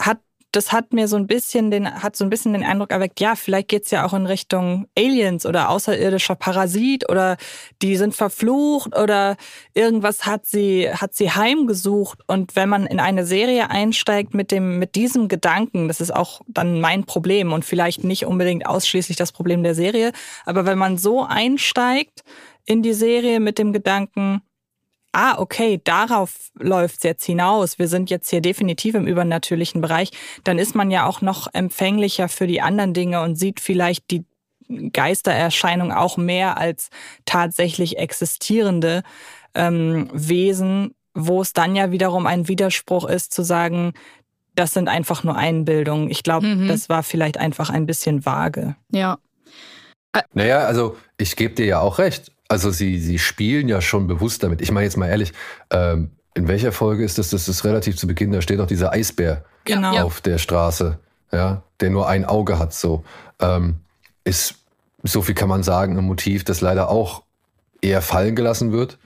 hat das hat mir so ein bisschen den, hat so ein bisschen den Eindruck erweckt, ja, vielleicht geht's ja auch in Richtung Aliens oder außerirdischer Parasit oder die sind verflucht oder irgendwas hat sie, hat sie heimgesucht. Und wenn man in eine Serie einsteigt mit dem, mit diesem Gedanken, das ist auch dann mein Problem und vielleicht nicht unbedingt ausschließlich das Problem der Serie, aber wenn man so einsteigt in die Serie mit dem Gedanken, ah, okay, darauf läuft's jetzt hinaus. Wir sind jetzt hier definitiv im übernatürlichen Bereich. Dann ist man ja auch noch empfänglicher für die anderen Dinge und sieht vielleicht die Geistererscheinung auch mehr als tatsächlich existierende ähm, Wesen, wo es dann ja wiederum ein Widerspruch ist zu sagen, das sind einfach nur Einbildungen. Ich glaube, Mhm. das war vielleicht einfach ein bisschen vage. Ja. Naja, also ich gebe dir ja auch recht. Also sie, sie spielen ja schon bewusst damit. Ich meine jetzt mal ehrlich, ähm, in welcher Folge ist das? Das ist relativ zu Beginn, da steht doch dieser Eisbär Genau. Auf der Straße, ja, der nur ein Auge hat. So ähm, ist so viel kann man sagen, ein Motiv, das leider auch eher fallen gelassen wird,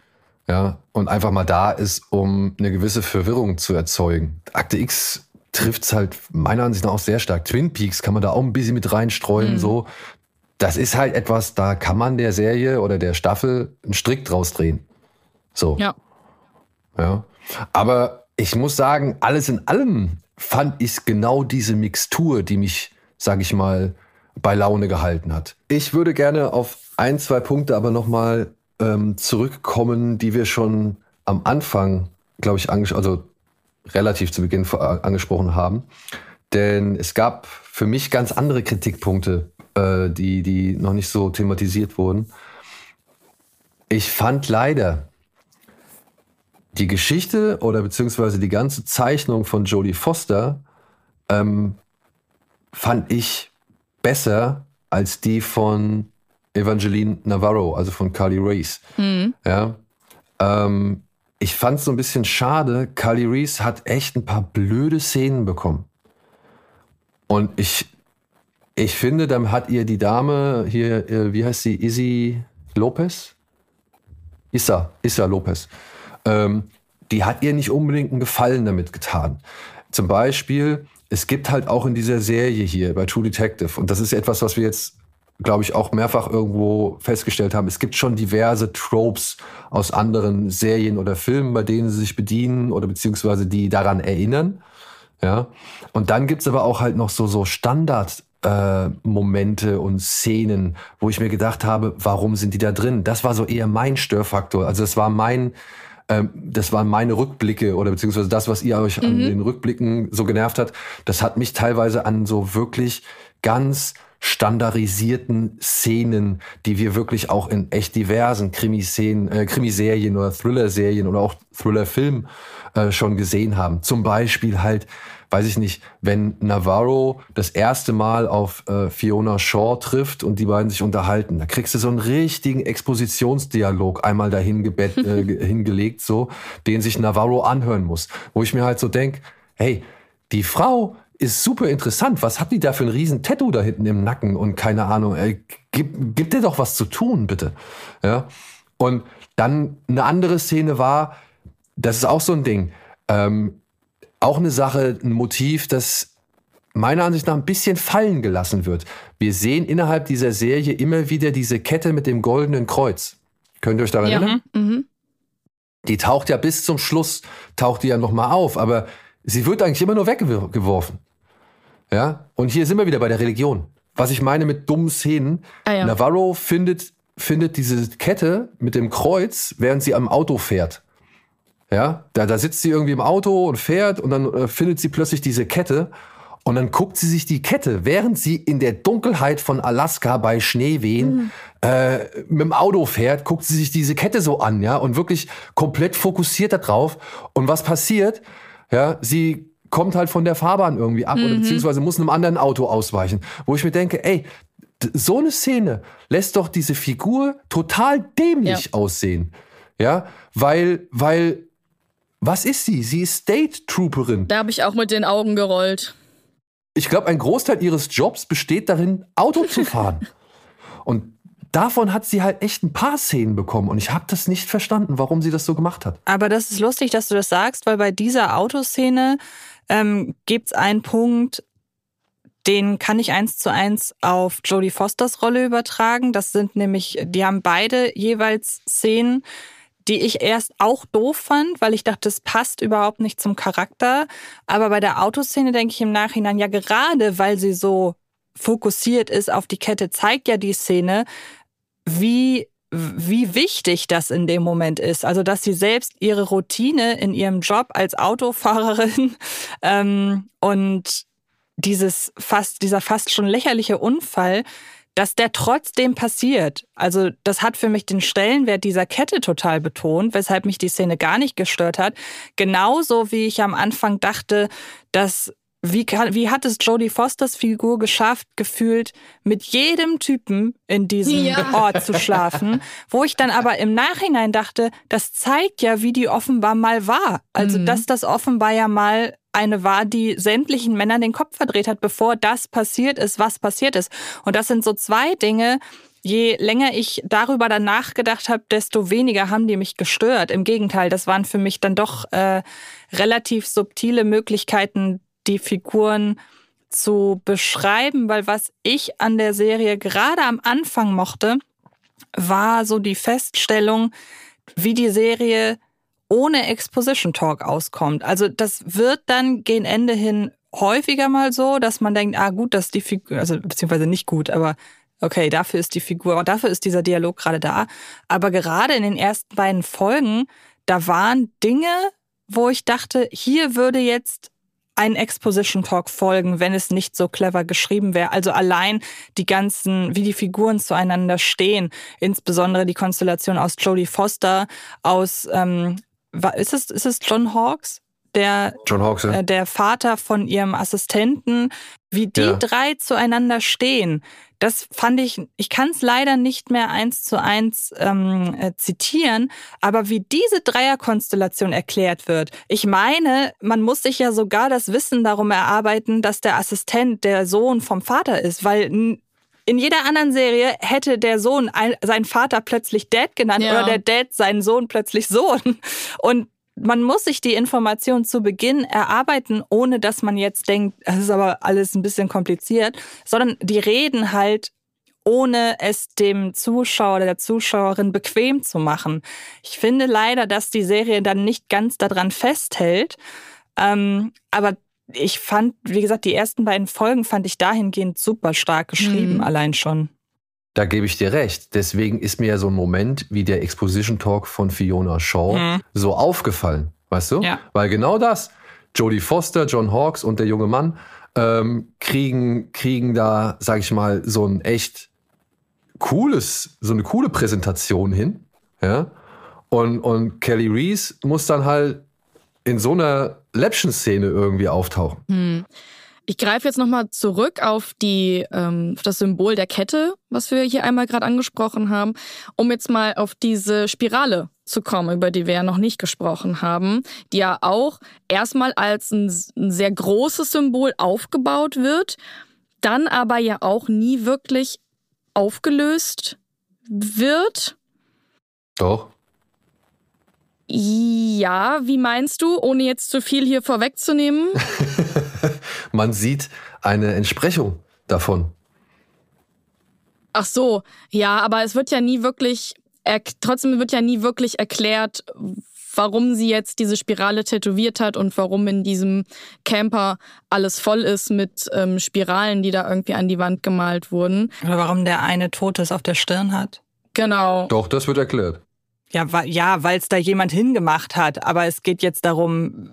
ja, und einfach mal da ist, um eine gewisse Verwirrung zu erzeugen. Akte X trifft's halt meiner Ansicht nach auch sehr stark. Twin Peaks kann man da auch ein bisschen mit reinstreuen, Mhm. so. Das ist halt etwas, da kann man der Serie oder der Staffel einen Strick draus drehen. So. Ja. Ja. Aber ich muss sagen, alles in allem fand ich genau diese Mixtur, die mich, sag ich mal, bei Laune gehalten hat. Ich würde gerne auf ein, zwei Punkte aber nochmal ähm, zurückkommen, die wir schon am Anfang, glaube ich, also relativ zu Beginn angesprochen haben. Denn es gab für mich ganz andere Kritikpunkte, äh, die, die noch nicht so thematisiert wurden. Ich fand leider, die Geschichte oder beziehungsweise die ganze Zeichnung von Jodie Foster ähm, fand ich besser als die von Evangeline Navarro, also von Carly Reese. Mhm. Ja. Ähm, ich fand es so ein bisschen schade. Carly Reese hat echt ein paar blöde Szenen bekommen. Und ich, ich finde, dann hat ihr die Dame hier, äh, wie heißt sie, Izzy Lopez? Issa, Issa Lopez. Ähm, die hat ihr nicht unbedingt einen Gefallen damit getan. Zum Beispiel, es gibt halt auch in dieser Serie hier bei True Detective, und das ist etwas, was wir jetzt, glaube ich, auch mehrfach irgendwo festgestellt haben, es gibt schon diverse Tropes aus anderen Serien oder Filmen, bei denen sie sich bedienen oder beziehungsweise die daran erinnern. Ja. Und dann gibt's aber auch halt noch so, so Standard. Äh, Momente und Szenen, wo ich mir gedacht habe, warum sind die da drin? Das war so eher mein Störfaktor. Also das war mein, ähm, das waren meine Rückblicke oder beziehungsweise das, was ihr euch an den Rückblicken so genervt hat. Das hat mich teilweise an so wirklich ganz standardisierten Szenen, die wir wirklich auch in echt diversen Krimiszenen, äh, Krimiserien oder Thriller-Serien oder auch Thriller-Filmen äh, schon gesehen haben. Zum Beispiel halt, weiß ich nicht, wenn Navarro das erste Mal auf äh, Fiona Shaw trifft und die beiden sich unterhalten, da kriegst du so einen richtigen Expositionsdialog einmal dahin gebett, äh, ge- hingelegt, so, den sich Navarro anhören muss, wo ich mir halt so denk, hey, die Frau ist super interessant. Was hat die da für ein riesen Tattoo da hinten im Nacken und keine Ahnung. Ey, gib, gib dir doch was zu tun, bitte. Ja. Und dann eine andere Szene war, das ist auch so ein Ding, ähm, auch eine Sache, ein Motiv, das meiner Ansicht nach ein bisschen fallen gelassen wird. Wir sehen innerhalb dieser Serie immer wieder diese Kette mit dem goldenen Kreuz. Könnt ihr euch daran Ja. erinnern? Mhm. Die taucht ja bis zum Schluss, taucht die ja nochmal auf, aber sie wird eigentlich immer nur weggeworfen. Ja, und hier sind wir wieder bei der Religion. Was ich meine mit dummen Szenen. Ah, ja. Navarro findet, findet diese Kette mit dem Kreuz, während sie am Auto fährt. Ja, da, da sitzt sie irgendwie im Auto und fährt und dann äh, findet sie plötzlich diese Kette und dann guckt sie sich die Kette, während sie in der Dunkelheit von Alaska bei Schneewehen äh, mit dem Auto fährt, guckt sie sich diese Kette so an, ja, und wirklich komplett fokussiert da drauf. Und was passiert? Ja, sie kommt halt von der Fahrbahn irgendwie ab oder beziehungsweise muss einem anderen Auto ausweichen, wo ich mir denke, ey, so eine Szene lässt doch diese Figur total dämlich Ja. aussehen. Ja, weil, weil, was ist sie? Sie ist State Trooperin. Da habe ich auch mit den Augen gerollt. Ich glaube, ein Großteil ihres Jobs besteht darin, Auto zu fahren. Und davon hat sie halt echt ein paar Szenen bekommen. Und ich habe das nicht verstanden, warum sie das so gemacht hat. Aber das ist lustig, dass du das sagst, weil bei dieser Autoszene ähm, gibt es einen Punkt, den kann ich eins zu eins auf Jodie Fosters Rolle übertragen. Das sind nämlich, die haben beide jeweils Szenen, die ich erst auch doof fand, weil ich dachte, das passt überhaupt nicht zum Charakter. Aber bei der Autoszene denke ich im Nachhinein, ja gerade weil sie so fokussiert ist auf die Kette, zeigt ja die Szene, wie wie wichtig das in dem Moment ist. Also, dass sie selbst ihre Routine in ihrem Job als Autofahrerin ähm, und dieses fast, dieser fast schon lächerliche Unfall, dass der trotzdem passiert. Also das hat für mich den Stellenwert dieser Kette total betont, weshalb mich die Szene gar nicht gestört hat. Genauso wie ich am Anfang dachte, dass wie, kann, wie hat es Jodie Fosters Figur geschafft, gefühlt mit jedem Typen in diesem ja. Ort zu schlafen? Wo ich dann aber im Nachhinein dachte, das zeigt ja, wie die offenbar mal war. Also, mhm. dass das offenbar ja mal eine war, die sämtlichen Männern den Kopf verdreht hat, bevor das passiert ist, was passiert ist. Und das sind so zwei Dinge, je länger ich darüber dann nachgedacht habe, desto weniger haben die mich gestört. Im Gegenteil, das waren für mich dann doch äh, relativ subtile Möglichkeiten, die Figuren zu beschreiben, weil was ich an der Serie gerade am Anfang mochte, war so die Feststellung, wie die Serie ohne Exposition Talk auskommt. Also das wird dann gegen Ende hin häufiger mal so, dass man denkt, ah gut, dass die Figur, also beziehungsweise nicht gut, aber okay, dafür ist die Figur, dafür ist dieser Dialog gerade da. Aber gerade in den ersten beiden Folgen, da waren Dinge, wo ich dachte, hier würde jetzt ein Exposition Talk folgen, wenn es nicht so clever geschrieben wäre. Also allein die ganzen, wie die Figuren zueinander stehen, insbesondere die Konstellation aus Jodie Foster, aus ähm, ist es, ist es John Hawkes? Der, John Hawkes, ja. äh, der Vater von ihrem Assistenten, wie die ja. drei zueinander stehen, das fand ich, ich kann es leider nicht mehr eins zu eins ähm, äh, zitieren, aber wie diese Dreierkonstellation erklärt wird. Ich meine, man muss sich ja sogar das Wissen darum erarbeiten, dass der Assistent der Sohn vom Vater ist, weil in jeder anderen Serie hätte der Sohn seinen Vater plötzlich Dad genannt ja. oder der Dad seinen Sohn plötzlich Sohn. Und man muss sich die Information zu Beginn erarbeiten, ohne dass man jetzt denkt, das ist aber alles ein bisschen kompliziert, sondern die reden halt ohne es dem Zuschauer oder der Zuschauerin bequem zu machen. Ich finde leider, dass die Serie dann nicht ganz daran festhält. Ähm, aber ich fand, wie gesagt, die ersten beiden Folgen fand ich dahingehend super stark geschrieben, mhm. allein schon. Da gebe ich dir recht. Deswegen ist mir ja so ein Moment wie der Exposition Talk von Fiona Shaw mhm. so aufgefallen. Weißt du? Ja. Weil genau das, Jodie Foster, John Hawkes und der junge Mann ähm, kriegen, kriegen da, sag ich mal, so ein echt cooles, so eine coole Präsentation hin. Ja. Und, und Kelly Reese muss dann halt in so einer Läppchen-Szene irgendwie auftauchen. Hm. Ich greife jetzt nochmal zurück auf die, ähm, auf das Symbol der Kette, was wir hier einmal gerade angesprochen haben, um jetzt mal auf diese Spirale zu kommen, über die wir ja noch nicht gesprochen haben, die ja auch erstmal als ein, ein sehr großes Symbol aufgebaut wird, dann aber ja auch nie wirklich aufgelöst wird. Doch. Ja, wie meinst du, ohne jetzt zu viel hier vorwegzunehmen? Man sieht eine Entsprechung davon. Ach so, ja, aber es wird ja nie wirklich, trotzdem wird ja nie wirklich erklärt, warum sie jetzt diese Spirale tätowiert hat und warum in diesem Camper alles voll ist mit ähm, Spiralen, die da irgendwie an die Wand gemalt wurden. Oder warum der eine Totes auf der Stirn hat. Genau. Doch, das wird erklärt. Ja, wa ja, weil es da jemand hingemacht hat. Aber es geht jetzt darum,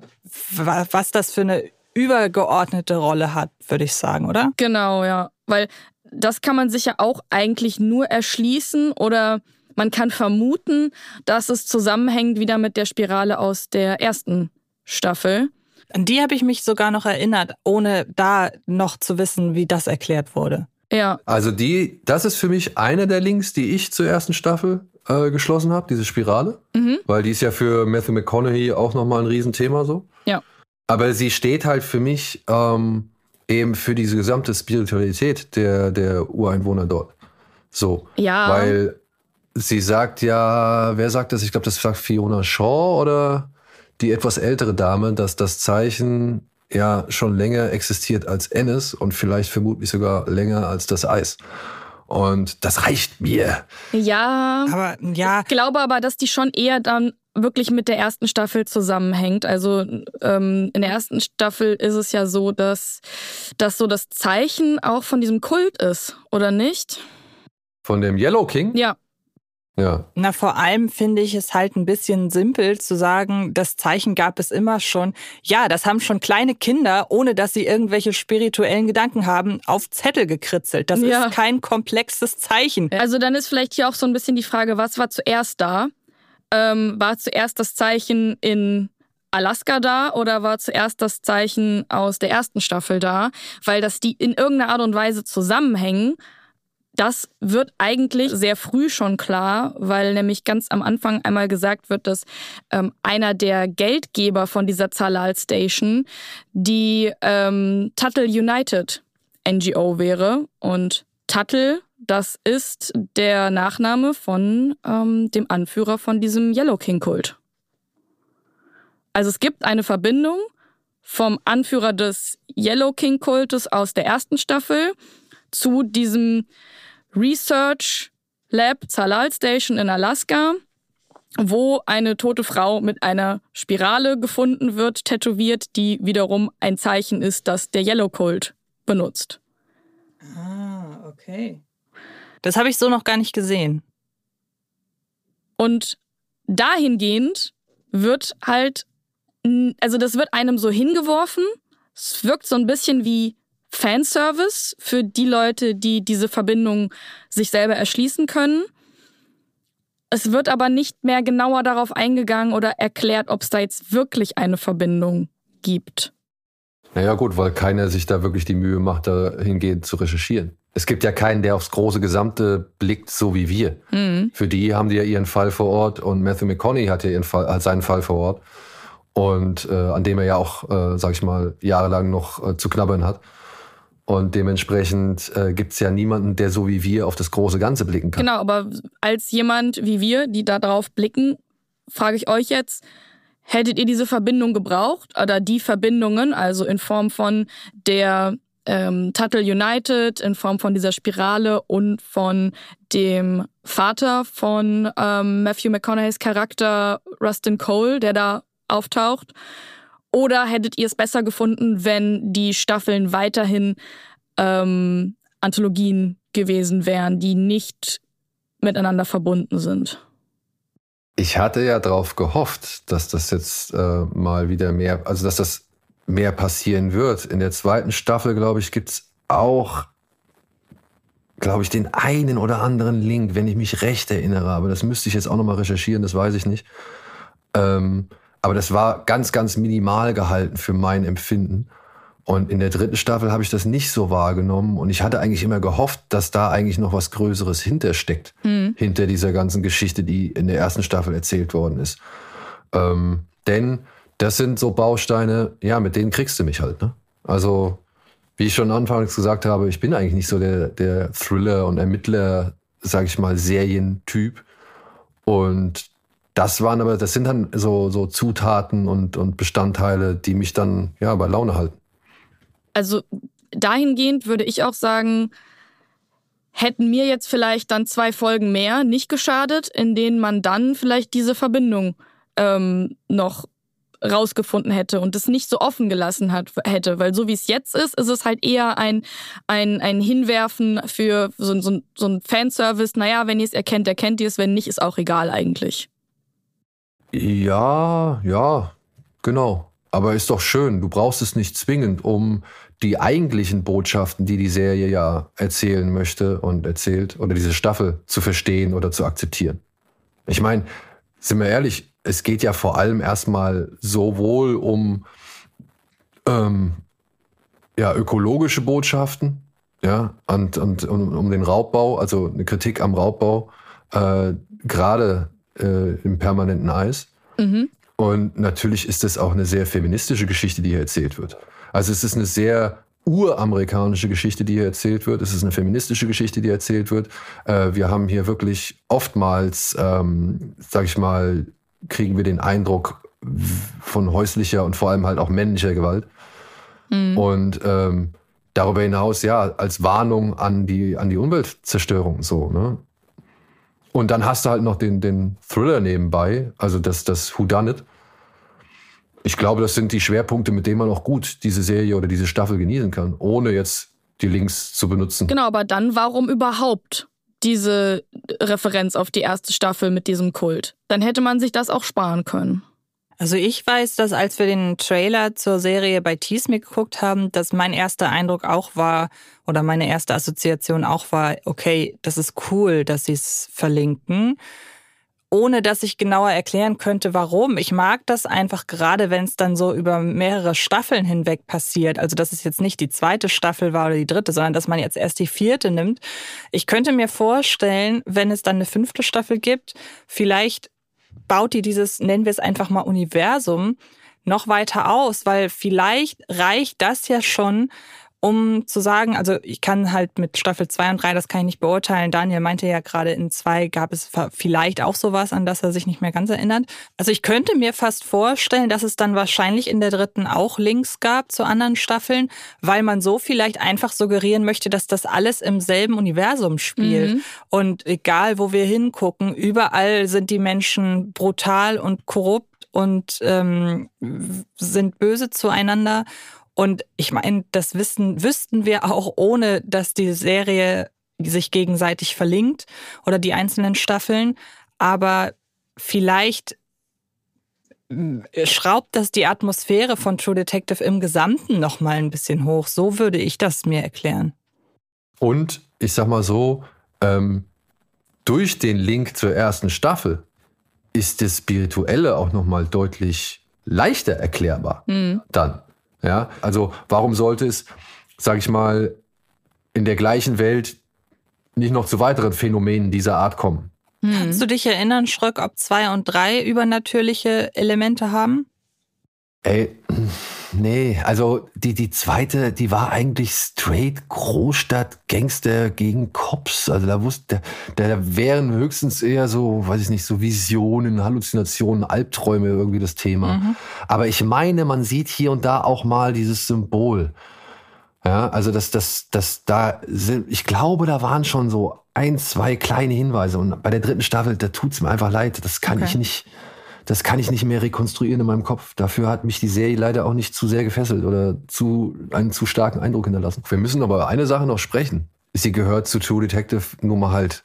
was das für eine übergeordnete Rolle hat, würde ich sagen, oder? Genau, ja. Weil das kann man sich ja auch eigentlich nur erschließen oder man kann vermuten, dass es zusammenhängt wieder mit der Spirale aus der ersten Staffel. An die habe ich mich sogar noch erinnert, ohne da noch zu wissen, wie das erklärt wurde. Ja. Also die, das ist für mich einer der Links, die ich zur ersten Staffel äh, geschlossen habe, diese Spirale. Mhm. Weil die ist ja für Matthew McConaughey auch nochmal ein Riesenthema so. Ja. Aber sie steht halt für mich ähm, eben für diese gesamte Spiritualität der, der Ureinwohner dort. So. Ja. Weil sie sagt ja, wer sagt das? Ich glaube, das sagt Fiona Shaw oder die etwas ältere Dame, dass das Zeichen ja schon länger existiert als Ennis und vielleicht vermutlich sogar länger als das Eis. Und das reicht mir. Ja. Aber ja. Ich glaube aber, dass die schon eher dann wirklich mit der ersten Staffel zusammenhängt. Also ähm, in der ersten Staffel ist es ja so, dass das so das Zeichen auch von diesem Kult ist, oder nicht? Von dem Yellow King? Ja. Ja. Na, vor allem finde ich es halt ein bisschen simpel zu sagen, das Zeichen gab es immer schon. Ja, das haben schon kleine Kinder, ohne dass sie irgendwelche spirituellen Gedanken haben, auf Zettel gekritzelt. Das Ja. ist kein komplexes Zeichen. Also dann ist vielleicht hier auch so ein bisschen die Frage, was war zuerst da? Ähm, war zuerst das Zeichen in Alaska da oder war zuerst das Zeichen aus der ersten Staffel da? Weil dass die in irgendeiner Art und Weise zusammenhängen, das wird eigentlich sehr früh schon klar, weil nämlich ganz am Anfang einmal gesagt wird, dass ähm, einer der Geldgeber von dieser Zalal Station die ähm, Tuttle United NGO wäre. Und Tuttle, das ist der Nachname von ähm, dem Anführer von diesem Yellow King-Kult. Also es gibt eine Verbindung vom Anführer des Yellow King-Kultes aus der ersten Staffel zu diesem Research Lab Zalal Station in Alaska, wo eine tote Frau mit einer Spirale gefunden wird, tätowiert, die wiederum ein Zeichen ist, das der Yellow Kult benutzt. Ah, okay. Das habe ich so noch gar nicht gesehen. Und dahingehend wird halt, also das wird einem so hingeworfen. Es wirkt so ein bisschen wie Fanservice für die Leute, die diese Verbindung sich selber erschließen können. Es wird aber nicht mehr genauer darauf eingegangen oder erklärt, ob es da jetzt wirklich eine Verbindung gibt. Naja, gut, weil keiner sich da wirklich die Mühe macht, dahingehend zu recherchieren. Es gibt ja keinen, der aufs große Gesamte blickt, so wie wir. Für die haben die ja ihren Fall vor Ort und Matthew McConaughey hat ja ihren Fall, hat seinen Fall vor Ort. Und äh, an dem er ja auch, äh, sag ich mal, jahrelang noch äh, zu knabbern hat. Und dementsprechend äh, gibt's ja niemanden, der so wie wir auf das große Ganze blicken kann. Genau, aber als jemand wie wir, die da drauf blicken, frage ich euch jetzt, hättet ihr diese Verbindung gebraucht oder die Verbindungen, also in Form von der ähm, Tuttle United, in Form von dieser Spirale und von dem Vater von ähm, Matthew McConaughey's Charakter Rustin Cole, der da auftaucht? Oder hättet ihr es besser gefunden, wenn die Staffeln weiterhin ähm, Anthologien gewesen wären, die nicht miteinander verbunden sind? Ich hatte ja darauf gehofft, dass das jetzt äh, mal wieder mehr, also dass das mehr passieren wird. In der zweiten Staffel, glaube ich, gibt's auch, glaube ich, den einen oder anderen Link, wenn ich mich recht erinnere. Aber das müsste ich jetzt auch nochmal recherchieren, das weiß ich nicht. Ähm, aber das war ganz, ganz minimal gehalten für mein Empfinden. Und in der dritten Staffel habe ich das nicht so wahrgenommen. Und ich hatte eigentlich immer gehofft, dass da eigentlich noch was Größeres hintersteckt. Hinter dieser ganzen Geschichte, die in der ersten Staffel erzählt worden ist. Ähm, denn das sind so Bausteine, ja, mit denen kriegst du mich halt. Ne? Also, wie ich schon anfangs gesagt habe, ich bin eigentlich nicht so der, der Thriller- und Ermittler, sag ich mal, Serientyp. Und das waren aber, das sind dann so, so Zutaten und, und Bestandteile, die mich dann ja bei Laune halten. Also dahingehend würde ich auch sagen, hätten mir jetzt vielleicht dann zwei Folgen mehr nicht geschadet, in denen man dann vielleicht diese Verbindung ähm, noch rausgefunden hätte und es nicht so offen gelassen hat, hätte. Weil so wie es jetzt ist, ist es halt eher ein, ein, ein Hinwerfen für so, so, so ein Fanservice. Naja, wenn ihr es erkennt, erkennt ihr es. Wenn nicht, ist auch egal eigentlich. Ja, ja, genau. Aber ist doch schön. Du brauchst es nicht zwingend, um die eigentlichen Botschaften, die die Serie ja erzählen möchte und erzählt, oder diese Staffel zu verstehen oder zu akzeptieren. Ich meine, sind wir ehrlich, es geht ja vor allem erstmal sowohl um ähm, ja, ökologische Botschaften, ja, und, und um, um den Raubbau, also eine Kritik am Raubbau, äh, gerade äh, im permanenten Eis. Und natürlich ist es auch eine sehr feministische Geschichte, die hier erzählt wird. Also es ist eine sehr uramerikanische Geschichte, die hier erzählt wird. Es ist eine feministische Geschichte, die erzählt wird. Äh, wir haben hier wirklich oftmals, ähm, sag ich mal, kriegen wir den Eindruck von häuslicher und vor allem halt auch männlicher Gewalt. Und ähm, darüber hinaus, ja, als Warnung an die, an die Umweltzerstörung so, ne? Und dann hast du halt noch den, den Thriller nebenbei, also das, das Whodunit. Ich glaube, das sind die Schwerpunkte, mit denen man auch gut diese Serie oder diese Staffel genießen kann, ohne jetzt die Links zu benutzen. Genau, aber dann warum überhaupt diese Referenz auf die erste Staffel mit diesem Kult. Dann hätte man sich das auch sparen können. Also ich weiß, dass als wir den Trailer zur Serie bei Tease geguckt haben, dass mein erster Eindruck auch war, oder meine erste Assoziation auch war, okay, das ist cool, dass sie es verlinken ohne dass ich genauer erklären könnte, warum. Ich mag das einfach gerade, wenn es dann so über mehrere Staffeln hinweg passiert. Also, dass es jetzt nicht die zweite Staffel war oder die dritte, sondern dass man jetzt erst die vierte nimmt. Ich könnte mir vorstellen, wenn es dann eine fünfte Staffel gibt, vielleicht baut die dieses, nennen wir es einfach mal Universum, noch weiter aus, weil vielleicht reicht das ja schon, um zu sagen, also ich kann halt mit Staffel 2 und 3, das kann ich nicht beurteilen. Daniel meinte ja gerade, in 2 gab es vielleicht auch sowas, an das er sich nicht mehr ganz erinnert. Also ich könnte mir fast vorstellen, dass es dann wahrscheinlich in der dritten auch Links gab zu anderen Staffeln, weil man so vielleicht einfach suggerieren möchte, dass das alles im selben Universum spielt. Mhm. Und egal, wo wir hingucken, überall sind die Menschen brutal und korrupt und ähm, sind böse zueinander. Und ich meine, das wissen, wüssten wir auch, ohne dass die Serie sich gegenseitig verlinkt oder die einzelnen Staffeln. Aber vielleicht äh, schraubt das die Atmosphäre von True Detective im Gesamten noch mal ein bisschen hoch. So würde ich das mir erklären. Und ich sag mal so, ähm, durch den Link zur ersten Staffel ist das Spirituelle auch noch mal deutlich leichter erklärbar. Mhm. Dann. Ja, also warum sollte es, sage ich mal, in der gleichen Welt nicht noch zu weiteren Phänomenen dieser Art kommen? Hm. Kannst du dich erinnern, Schröck, ob zwei und drei übernatürliche Elemente haben? Ey, Nee, also die, die zweite, die war eigentlich straight Großstadt, Gangster gegen Cops. Also da wusste, da, da wären höchstens eher so, weiß ich nicht, so Visionen, Halluzinationen, Albträume irgendwie das Thema. Mhm. Aber ich meine, man sieht hier und da auch mal dieses Symbol. Ja, also das, das, das, da sind, ich glaube, da waren schon so ein, zwei kleine Hinweise. Und bei der dritten Staffel, da tut's mir einfach leid. Das kann okay. ich nicht das kann ich nicht mehr rekonstruieren in meinem Kopf. Dafür hat mich die Serie leider auch nicht zu sehr gefesselt oder zu, einen zu starken Eindruck hinterlassen. Wir müssen aber eine Sache noch sprechen. Sie gehört zu True Detective nun mal halt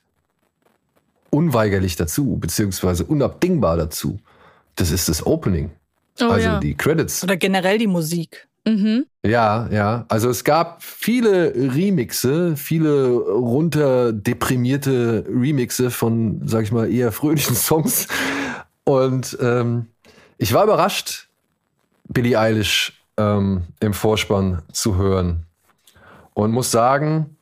unweigerlich dazu, beziehungsweise unabdingbar dazu. Das ist das Opening. Oh, also ja. die Credits. Oder generell die Musik. Mhm. Ja, ja. Also es gab viele Remixe, viele runterdeprimierte Remixe von, sag ich mal, eher fröhlichen Songs. Und ähm, ich war überrascht, Billie Eilish ähm, im Vorspann zu hören. Und muss sagen,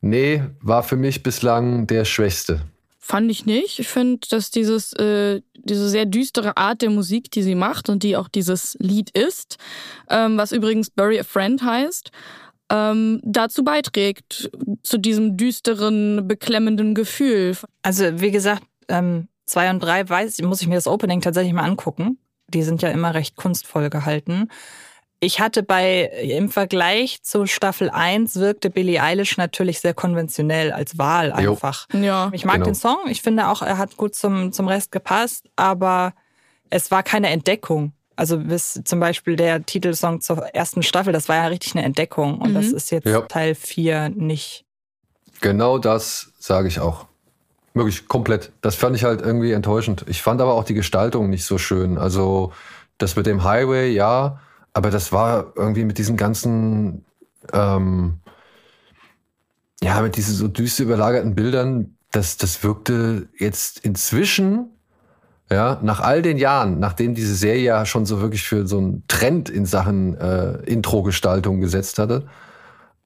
nee, war für mich bislang der Schwächste. Fand ich nicht. Ich finde, dass dieses, äh, diese sehr düstere Art der Musik, die sie macht und die auch dieses Lied ist, ähm, was übrigens Bury a Friend heißt, ähm, dazu beiträgt, zu diesem düsteren, beklemmenden Gefühl. Also, wie gesagt, ähm, Zwei und drei weiß, muss ich mir das Opening tatsächlich mal angucken. Die sind ja immer recht kunstvoll gehalten. Ich hatte bei, im Vergleich zu Staffel 1 wirkte Billie Eilish natürlich sehr konventionell als Wahl einfach. Jo. Ja. Ich mag genau. den Song. Ich finde auch, er hat gut zum, zum Rest gepasst, aber es war keine Entdeckung. Also bis zum Beispiel der Titelsong zur ersten Staffel, das war ja richtig eine Entdeckung. Und mhm. das ist jetzt ja. Teil 4 nicht. Genau das sage ich auch. Wirklich komplett. Das fand ich halt irgendwie enttäuschend. Ich fand aber auch die Gestaltung nicht so schön. Also das mit dem Highway, ja, aber das war irgendwie mit diesen ganzen, ähm, ja, mit diesen so düster überlagerten Bildern, das, das wirkte jetzt inzwischen, ja, nach all den Jahren, nachdem diese Serie ja schon so wirklich für so einen Trend in Sachen äh, Intro-Gestaltung gesetzt hatte,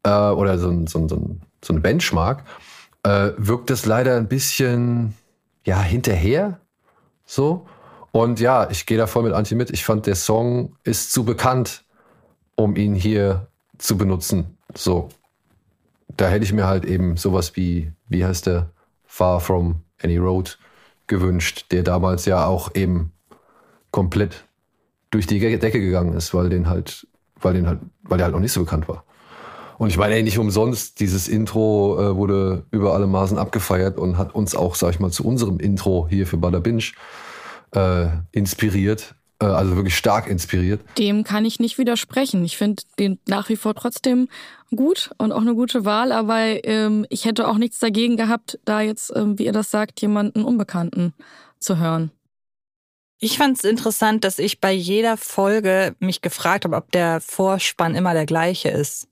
äh, oder so, so, so, so eine Benchmark, äh, wirkt es leider ein bisschen ja hinterher so. Und ja, ich gehe da voll mit Antje mit. Ich fand, der Song ist zu bekannt, um ihn hier zu benutzen. So. Da hätte ich mir halt eben sowas wie, wie heißt der? Far From Any Road gewünscht, der damals ja auch eben komplett durch die Decke gegangen ist, weil den halt, weil den halt, weil der halt noch nicht so bekannt war. Und ich meine, ey, nicht umsonst, dieses Intro äh, wurde über alle Maßen abgefeiert und hat uns auch, sag ich mal, zu unserem Intro hier für Bada Binge äh, inspiriert. Äh, also wirklich stark inspiriert. Dem kann ich nicht widersprechen. Ich finde den nach wie vor trotzdem gut und auch eine gute Wahl, aber ähm, ich hätte auch nichts dagegen gehabt, da jetzt, ähm, wie ihr das sagt, jemanden Unbekannten zu hören. Ich fand es interessant, dass ich bei jeder Folge mich gefragt habe, ob der Vorspann immer der gleiche ist.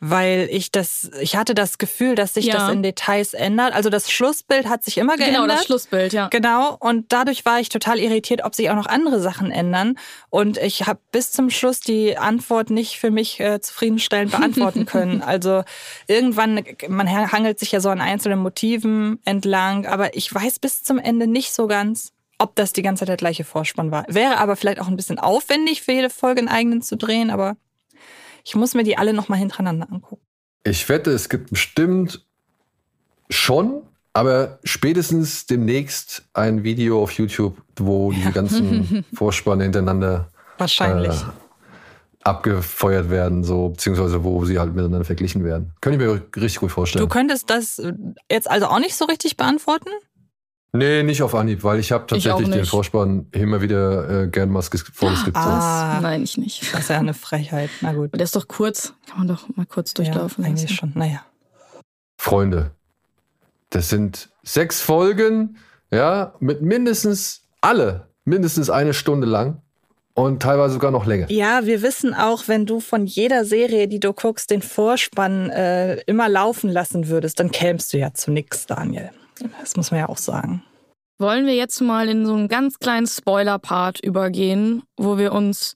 Weil ich das, ich hatte das Gefühl, dass sich Ja. das in Details ändert. Also das Schlussbild hat sich immer geändert. Genau, das Schlussbild, ja. Genau, und dadurch war ich total irritiert, ob sich auch noch andere Sachen ändern. Und ich habe bis zum Schluss die Antwort nicht für mich äh, zufriedenstellend beantworten können. also irgendwann, man hangelt sich ja so an einzelnen Motiven entlang, aber ich weiß bis zum Ende nicht so ganz, ob das die ganze Zeit der gleiche Vorspann war. Wäre aber vielleicht auch ein bisschen aufwendig für jede Folge einen eigenen zu drehen, aber ich muss mir die alle nochmal hintereinander angucken. Ich wette, es gibt bestimmt schon, aber spätestens demnächst ein Video auf YouTube, wo die ganzen Vorspanne hintereinander Wahrscheinlich. äh, abgefeuert werden, so beziehungsweise wo sie halt miteinander verglichen werden. Könnte ich mir richtig gut vorstellen. Du könntest das äh, jetzt also auch nicht so richtig beantworten? Nee, nicht auf Anhieb, weil ich habe Ich tatsächlich den nicht. Vorspann immer wieder äh, gern mal vorgeskippt. Ah. Nein, ich nicht. Das ist ja eine Frechheit. Na gut. Der ist doch kurz. Kann man doch mal kurz durchlaufen Ja, eigentlich lassen. schon. Naja. Freunde, das sind sechs Folgen, ja, mit mindestens alle, mindestens eine Stunde lang und teilweise sogar noch länger. Ja, wir wissen auch, wenn du von jeder Serie, die du guckst, den Vorspann äh, immer laufen lassen würdest, dann kämst du ja zu nix, Daniel. Das muss man ja auch sagen. Wollen wir jetzt mal in so einen ganz kleinen Spoiler-Part übergehen, wo wir uns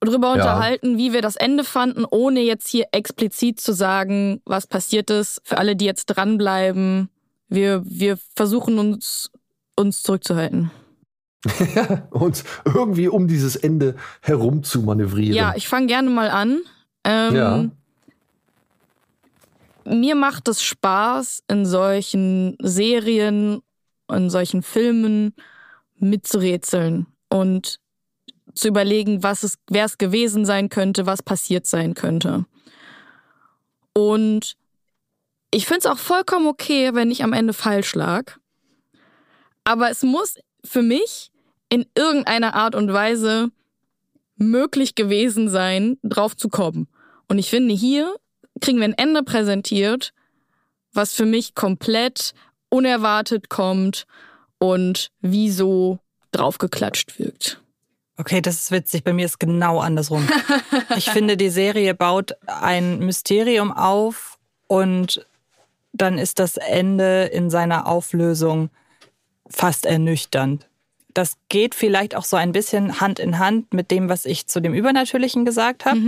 drüber Ja. unterhalten, wie wir das Ende fanden, ohne jetzt hier explizit zu sagen, was passiert ist. Für alle, die jetzt dranbleiben, wir, wir versuchen uns, uns zurückzuhalten. und irgendwie um dieses Ende herum zu manövrieren. Ja, ich fange gerne mal an. Ähm, Ja. Mir macht es Spaß, in solchen Serien, in solchen Filmen mitzurätseln und zu überlegen, was es, wer es gewesen sein könnte, was passiert sein könnte. Und ich finde es auch vollkommen okay, wenn ich am Ende falsch lag. Aber es muss für mich in irgendeiner Art und Weise möglich gewesen sein, drauf zu kommen. Und ich finde, hier kriegen wir ein Ende präsentiert, was für mich komplett unerwartet kommt und wie so draufgeklatscht wirkt. Okay, das ist witzig. Bei mir ist genau andersrum. ich finde, die Serie baut ein Mysterium auf und dann ist das Ende in seiner Auflösung fast ernüchternd. Das geht vielleicht auch so ein bisschen Hand in Hand mit dem, was ich zu dem Übernatürlichen gesagt habe.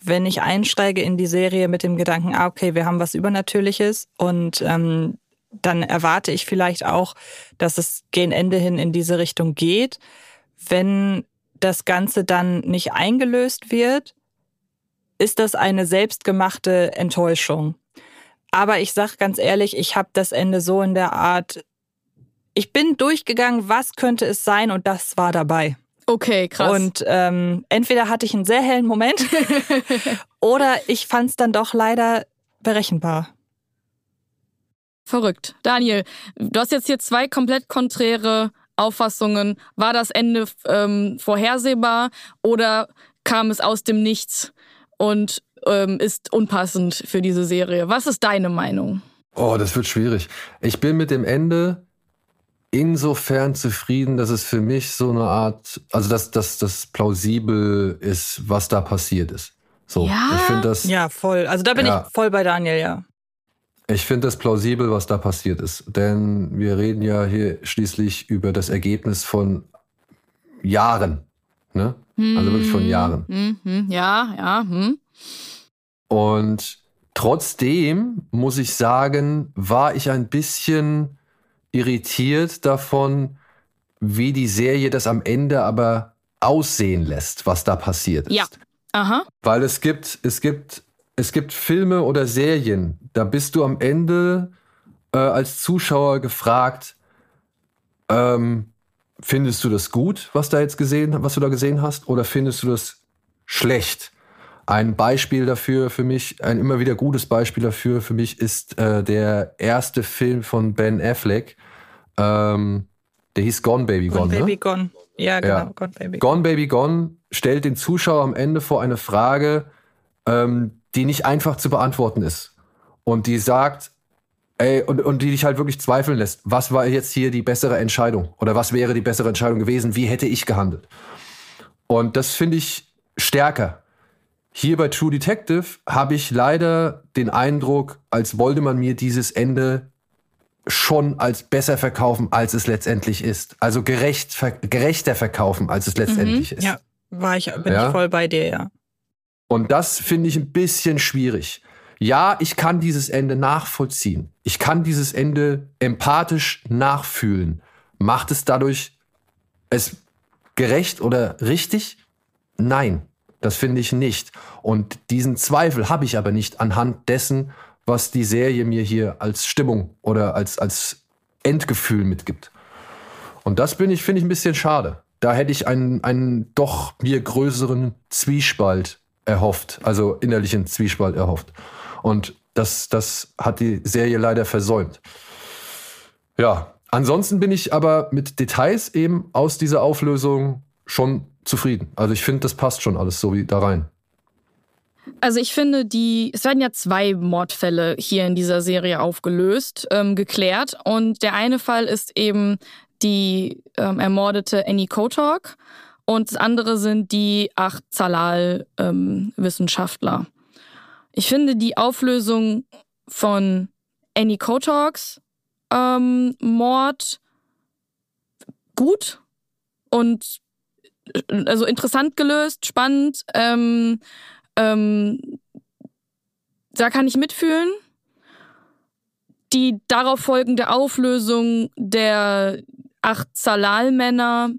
Wenn ich einsteige in die Serie mit dem Gedanken, ah, okay, wir haben was Übernatürliches und ähm, dann erwarte ich vielleicht auch, dass es gegen Ende hin in diese Richtung geht. Wenn das Ganze dann nicht eingelöst wird, ist das eine selbstgemachte Enttäuschung. Aber ich sag ganz ehrlich, ich habe das Ende so in der Art, ich bin durchgegangen, was könnte es sein und das war dabei. Okay, krass. Und ähm, entweder hatte ich einen sehr hellen Moment oder ich fand es dann doch leider berechenbar. Verrückt. Daniel, du hast jetzt hier zwei komplett konträre Auffassungen. War das Ende ähm, vorhersehbar oder kam es aus dem Nichts und ähm, ist unpassend für diese Serie? Was ist deine Meinung? Oh, das wird schwierig. Ich bin mit dem Ende insofern zufrieden, dass es für mich so eine Art, also dass dass das plausibel ist, was da passiert ist. So, Ja? ich finde das, Ja, voll. Also da bin Ja. ich voll bei Daniel, ja. ich finde das plausibel, was da passiert ist, denn wir reden ja hier schließlich über das Ergebnis von Jahren, ne? Also wirklich von Jahren. Hm, hm, ja, ja. Hm. Und trotzdem muss ich sagen, war ich ein bisschen irritiert davon, wie die Serie das am Ende aber aussehen lässt, was da passiert ist. Ja. Aha. Weil es gibt, es gibt, es gibt Filme oder Serien, da bist du am Ende äh, als Zuschauer gefragt, ähm, findest du das gut, was da jetzt gesehen, was du da gesehen hast, oder findest du das schlecht? Ein Beispiel dafür für mich, ein immer wieder gutes Beispiel dafür für mich ist äh, der erste Film von Ben Affleck. Ähm, der hieß Gone Baby Gone. Und Baby ne? Gone. Ja, genau, Ja. Gone Baby. Gone Baby Gone stellt den Zuschauer am Ende vor eine Frage, ähm, die nicht einfach zu beantworten ist. Und die sagt, ey, und, und die dich halt wirklich zweifeln lässt, was war jetzt hier die bessere Entscheidung? Oder was wäre die bessere Entscheidung gewesen? Wie hätte ich gehandelt? Und das finde ich stärker. Hier bei True Detective habe ich leider den Eindruck, als wollte man mir dieses Ende schon als besser verkaufen, als es letztendlich ist. Also gerecht, ver gerechter verkaufen, als es letztendlich ist. Ja, war ich, bin Ja? ich voll bei dir, ja. Und das finde ich ein bisschen schwierig. Ja, ich kann dieses Ende nachvollziehen. Ich kann dieses Ende empathisch nachfühlen. Macht es dadurch es gerecht oder richtig? Nein, das finde ich nicht. Und diesen Zweifel habe ich aber nicht anhand dessen, was die Serie mir hier als Stimmung oder als, als Endgefühl mitgibt. Und das bin ich, finde ich ein bisschen schade. Da hätte ich einen, einen doch mir größeren Zwiespalt erhofft, also innerlichen Zwiespalt erhofft. Und das, das hat die Serie leider versäumt. Ja, ansonsten bin ich aber mit Details eben aus dieser Auflösung schon zufrieden. Also ich finde, das passt schon alles so wie da rein. Also ich finde, die, es werden ja zwei Mordfälle hier in dieser Serie aufgelöst, ähm, geklärt. Und der eine Fall ist eben die ähm, ermordete Annie Kotok und das andere sind die acht Zalal-Wissenschaftler. ich finde die Auflösung von Annie Kotoks ähm, Mord gut und äh, also interessant gelöst, spannend. Ähm, ähm, da kann ich mitfühlen. Die darauf folgende Auflösung der acht Zalal-Männer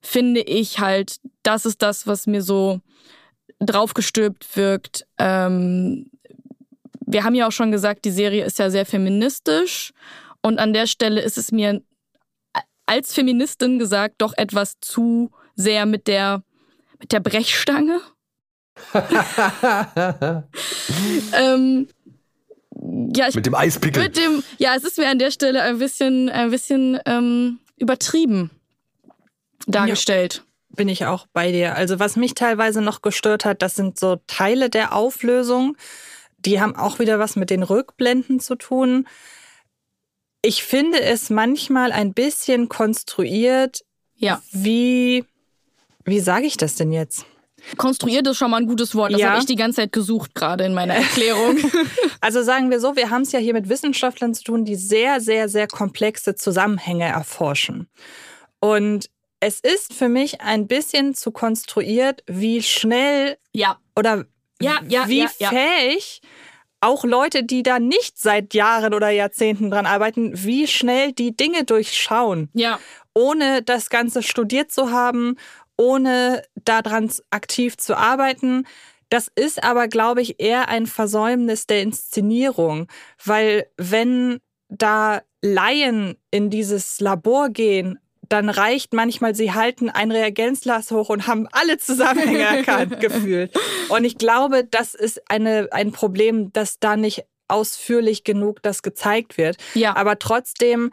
finde ich halt, das ist das, was mir so draufgestülpt wirkt. Ähm, wir haben ja auch schon gesagt, die Serie ist ja sehr feministisch und an der Stelle ist es mir als Feministin gesagt doch etwas zu sehr mit der mit der Brechstange. ähm, ja, ich Mit dem Eispickel. mit dem, ja, es ist mir an der Stelle ein bisschen, ein bisschen ähm, übertrieben dargestellt. bin ich auch bei dir. Also was mich teilweise noch gestört hat, das sind so Teile der Auflösung. Die haben auch wieder was mit den Rückblenden zu tun. Ich finde es manchmal ein bisschen konstruiert, Ja. wie, wie sage ich das denn jetzt? Konstruiert ist schon mal ein gutes Wort. Das Ja. habe ich die ganze Zeit gesucht, gerade in meiner Erklärung. Also sagen wir so, wir haben es ja hier mit Wissenschaftlern zu tun, die sehr, sehr, sehr komplexe Zusammenhänge erforschen. Und es ist für mich ein bisschen zu konstruiert, wie schnell ja. oder Ja, ja, wie fähig auch Leute, die da nicht seit Jahren oder Jahrzehnten dran arbeiten, wie schnell die Dinge durchschauen, Ja. ohne das Ganze studiert zu haben, ohne daran aktiv zu arbeiten. Das ist aber, glaube ich, eher ein Versäumnis der Inszenierung, weil wenn da Laien in dieses Labor gehen, dann reicht manchmal, sie halten ein Reagenzglas hoch und haben alle Zusammenhänge erkannt, gefühlt. Und ich glaube, das ist eine, ein Problem, dass da nicht ausführlich genug das gezeigt wird. Ja. Aber trotzdem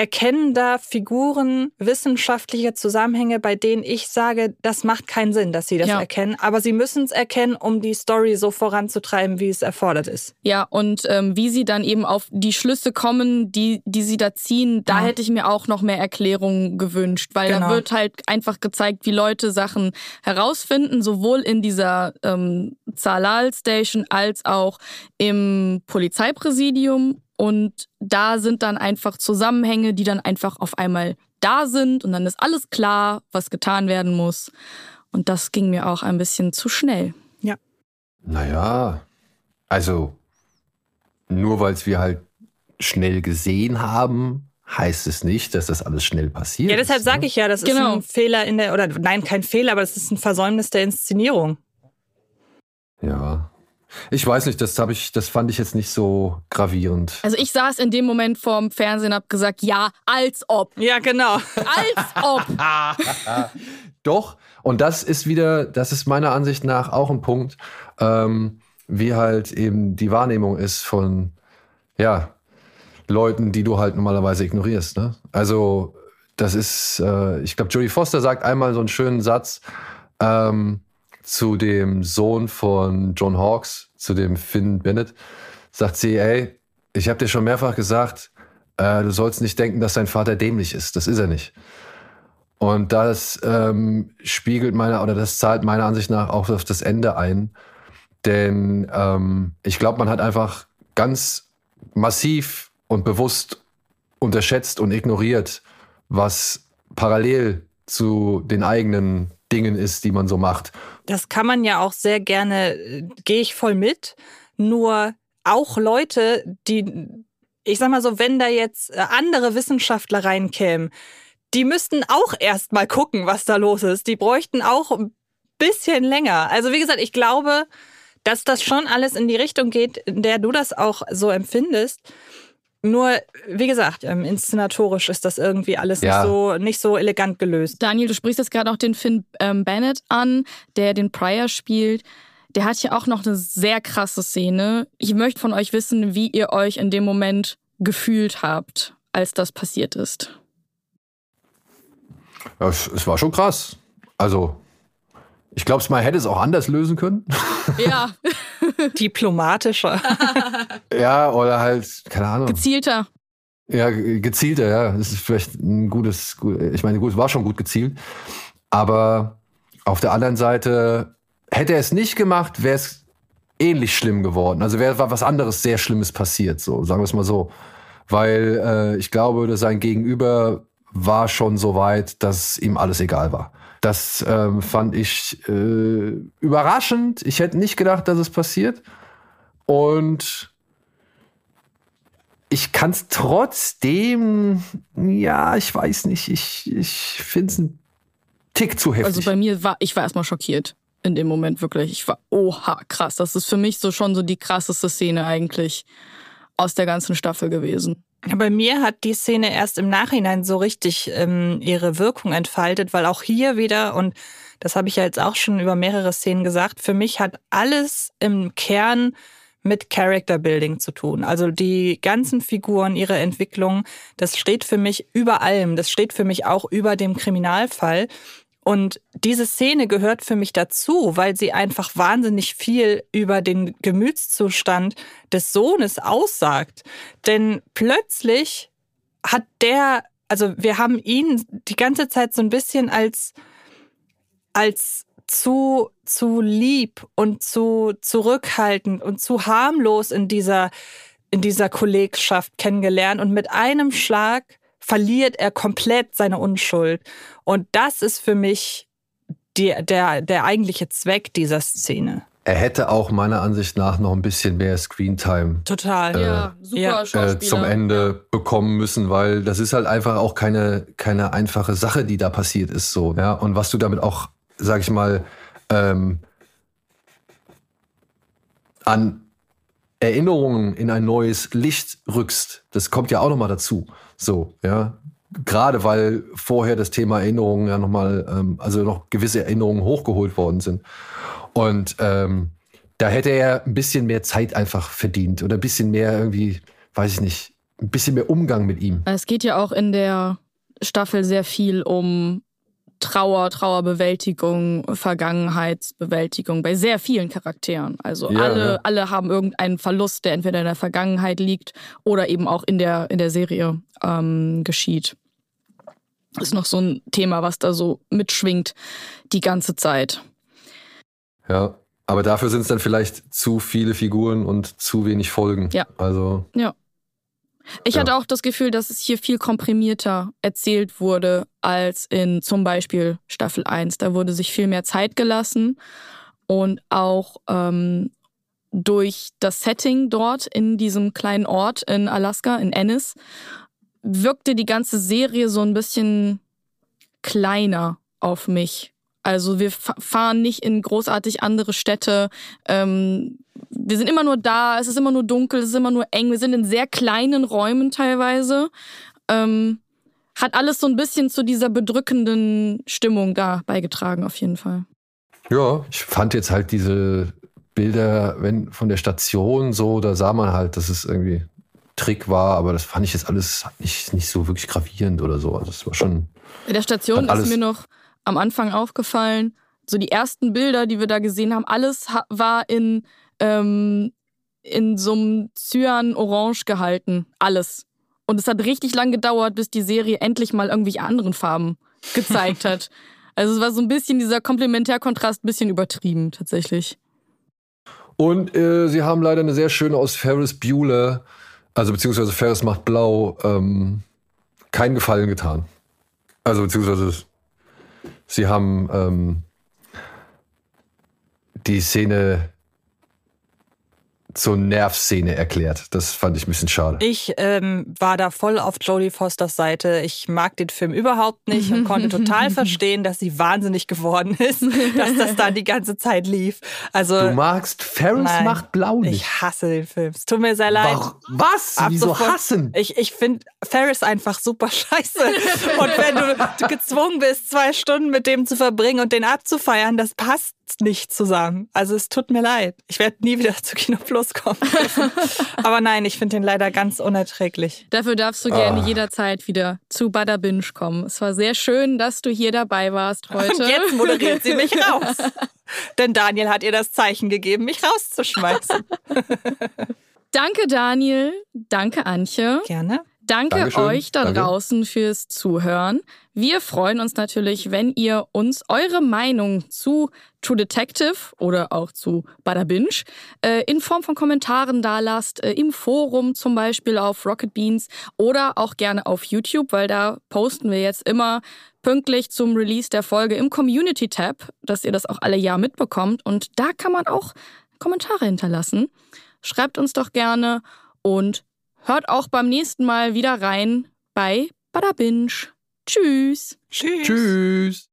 erkennen da Figuren wissenschaftliche Zusammenhänge, bei denen ich sage, das macht keinen Sinn, dass sie das Ja. erkennen. Aber sie müssen es erkennen, um die Story so voranzutreiben, wie es erfordert ist. Ja, und ähm, wie sie dann eben auf die Schlüsse kommen, die, die sie da ziehen, da Ja. hätte ich mir auch noch mehr Erklärungen gewünscht, weil da Genau. wird halt einfach gezeigt, wie Leute Sachen herausfinden, sowohl in dieser ähm, Zalal Station als auch im Polizeipräsidium. Und da sind dann einfach Zusammenhänge, die dann einfach auf einmal da sind und dann ist alles klar, was getan werden muss. Und das ging mir auch ein bisschen zu schnell. Naja, also nur weil es wir halt schnell gesehen haben, heißt es nicht, dass das alles schnell passiert. Ja, deshalb ist, sage ne? ich ja, das ist Genau. ein Fehler in der, oder nein, kein Fehler, aber das ist ein Versäumnis der Inszenierung. Ja. Ich weiß nicht, das habe ich, das fand ich jetzt nicht so gravierend. Also ich saß in dem Moment vorm Fernsehen und hab gesagt, ja, als ob. Ja, genau. Als ob. Doch, und das ist wieder, das ist meiner Ansicht nach auch ein Punkt, ähm, wie halt eben die Wahrnehmung ist von, ja, Leuten, die du halt normalerweise ignorierst. Ne? Also das ist, äh, ich glaube, Jodie Foster sagt einmal so einen schönen Satz ähm, zu dem Sohn von John Hawkes, zu dem Finn Bennett. Sagt sie, ey, ich habe dir schon mehrfach gesagt, äh, du sollst nicht denken, dass dein Vater dämlich ist. Das ist er nicht. Und das ähm, spiegelt meiner oder das zahlt meiner Ansicht nach auch auf das Ende ein. Denn ähm, ich glaube, man hat einfach ganz massiv und bewusst unterschätzt und ignoriert, was parallel zu den eigenen Dingen ist, die man so macht. Das kann man ja auch sehr gerne, äh, gehe ich voll mit. Nur auch Leute, die, ich sag mal so, wenn da jetzt äh, andere Wissenschaftler reinkämen, die müssten auch erst mal gucken, was da los ist. Die bräuchten auch ein bisschen länger. Also wie gesagt, ich glaube, dass das schon alles in die Richtung geht, in der du das auch so empfindest. Nur, wie gesagt, ähm, inszenatorisch ist das irgendwie alles Ja. nicht, so, nicht so elegant gelöst. Daniel, du sprichst jetzt gerade auch den Finn ähm, Bennett an, der den Pryor spielt. Der hat ja auch noch eine sehr krasse Szene. Ich möchte von euch wissen, wie ihr euch in dem Moment gefühlt habt, als das passiert ist. Ja, es, es war schon krass. Also, ich glaube, man hätte es auch anders lösen können. Ja, Diplomatischer. ja, oder halt, keine Ahnung. gezielter. Ja, ge- gezielter, ja. Das ist vielleicht ein gutes, gu- ich meine, gut, es war schon gut gezielt. Aber auf der anderen Seite, hätte er es nicht gemacht, wäre es ähnlich schlimm geworden. Also wäre was anderes sehr Schlimmes passiert, so, sagen wir es mal so. Weil äh, ich glaube, dass sein Gegenüber war schon so weit, dass ihm alles egal war. Das ähm, fand ich äh, überraschend. Ich hätte nicht gedacht, dass es passiert. Und ich kann es trotzdem, ja, ich weiß nicht, ich, ich finde es ein Tick zu heftig. Also bei mir war, ich war erstmal schockiert in dem Moment wirklich. Ich war, oha, krass. Das ist für mich so schon so die krasseste Szene eigentlich aus der ganzen Staffel gewesen. Bei mir hat die Szene erst im Nachhinein so richtig ähm, ihre Wirkung entfaltet, weil auch hier wieder, und das habe ich ja jetzt auch schon über mehrere Szenen gesagt, für mich hat alles im Kern mit Character Building zu tun. Also die ganzen Figuren, ihre Entwicklung, das steht für mich über allem. Das steht für mich auch über dem Kriminalfall. Und diese Szene gehört für mich dazu, weil sie einfach wahnsinnig viel über den Gemütszustand des Sohnes aussagt. Denn plötzlich hat der, also wir haben ihn die ganze Zeit so ein bisschen als, als zu, zu lieb und zu zurückhaltend und zu harmlos in dieser, in dieser Kollegschaft kennengelernt und mit einem Schlag verliert er komplett seine Unschuld. Und das ist für mich die, der, der eigentliche Zweck dieser Szene. er hätte auch meiner Ansicht nach noch ein bisschen mehr Screentime Total. ja, super ja. Äh, zum Ende bekommen müssen, weil das ist halt einfach auch keine, keine einfache Sache, die da passiert ist. So, ja? Und was du damit auch, sag ich mal, ähm, an Erinnerungen in ein neues Licht rückst, das kommt ja auch nochmal dazu. So, ja. Gerade weil vorher das Thema Erinnerungen ja nochmal, ähm, also noch gewisse Erinnerungen hochgeholt worden sind. Und ähm, da hätte er ein bisschen mehr Zeit einfach verdient oder ein bisschen mehr irgendwie, weiß ich nicht, ein bisschen mehr Umgang mit ihm. Es geht ja auch in der Staffel sehr viel um Trauer, Trauerbewältigung, Vergangenheitsbewältigung bei sehr vielen Charakteren. Also Ja, alle, ja. alle haben irgendeinen Verlust, der entweder in der Vergangenheit liegt oder eben auch in der, in der Serie ähm, geschieht. Ist noch so ein Thema, was da so mitschwingt die ganze Zeit. Ja. Aber dafür sind es dann vielleicht zu viele Figuren und zu wenig Folgen. Ja. Also, Ich Ja. hatte auch das Gefühl, dass es hier viel komprimierter erzählt wurde als in zum Beispiel Staffel 1. Da wurde sich viel mehr Zeit gelassen und auch ähm, durch das Setting dort in diesem kleinen Ort in Alaska, in Ennis, wirkte die ganze Serie so ein bisschen kleiner auf mich. Also wir fa- fahren nicht in großartig andere Städte. Ähm, wir sind immer nur da, es ist immer nur dunkel, es ist immer nur eng. Wir sind in sehr kleinen Räumen teilweise. Ähm, hat alles so ein bisschen zu dieser bedrückenden Stimmung da beigetragen, auf jeden Fall. ja, ich fand jetzt halt diese Bilder wenn, von der Station so, da sah man halt, dass es irgendwie Trick war, aber das fand ich jetzt alles nicht, nicht so wirklich gravierend oder so. Also es war schon. In der Station ist mir noch am Anfang aufgefallen, so die ersten Bilder, die wir da gesehen haben, alles war in, ähm, in so einem Cyan-Orange gehalten. Alles. Und es hat richtig lang gedauert, bis die Serie endlich mal irgendwelche anderen Farben gezeigt hat. Also es war so ein bisschen dieser Komplementärkontrast, ein bisschen übertrieben tatsächlich. Und äh, sie haben leider eine sehr schöne aus Ferris Bueller, also beziehungsweise Ferris macht blau, ähm, keinen Gefallen getan. Also beziehungsweise sie haben ähm, die Szene zur Nervszene erklärt. Das fand ich ein bisschen schade. Ich ähm, war da voll auf Jodie Fosters Seite. Ich mag den Film überhaupt nicht und konnte total verstehen, dass sie wahnsinnig geworden ist, dass das da die ganze Zeit lief. Also Du magst Ferris nein, macht blau nicht. Ich hasse den Film. Es tut mir sehr leid. Warum? Was? Ab Wieso sofort- hassen? Ich, ich finde Ferris einfach super scheiße. Und wenn du, du gezwungen bist, zwei Stunden mit dem zu verbringen und den abzufeiern, das passt nicht zusammen. Also es tut mir leid. Ich werde nie wieder zu Kino Plus kommen. Aber nein, ich finde den leider ganz unerträglich. Dafür darfst du gerne Ah. jederzeit wieder zu Butter Binge kommen. Es war sehr schön, dass du hier dabei warst heute. Und jetzt moderiert sie mich raus. Denn Daniel hat ihr das Zeichen gegeben, mich rauszuschmeißen. Danke, Daniel. Danke, Antje. Gerne. Danke Dankeschön. euch da Danke. draußen fürs Zuhören. Wir freuen uns natürlich, wenn ihr uns eure Meinung zu True Detective oder auch zu Bada Binge äh, in Form von Kommentaren dalasst, äh, im Forum zum Beispiel auf Rocket Beans oder auch gerne auf YouTube, weil da posten wir jetzt immer pünktlich zum Release der Folge im Community Tab, dass ihr das auch alle Jahr mitbekommt. Und da kann man auch Kommentare hinterlassen. Schreibt uns doch gerne und hört auch beim nächsten Mal wieder rein bei Bada Binge. Tschüss. Tschüss. Tschüss.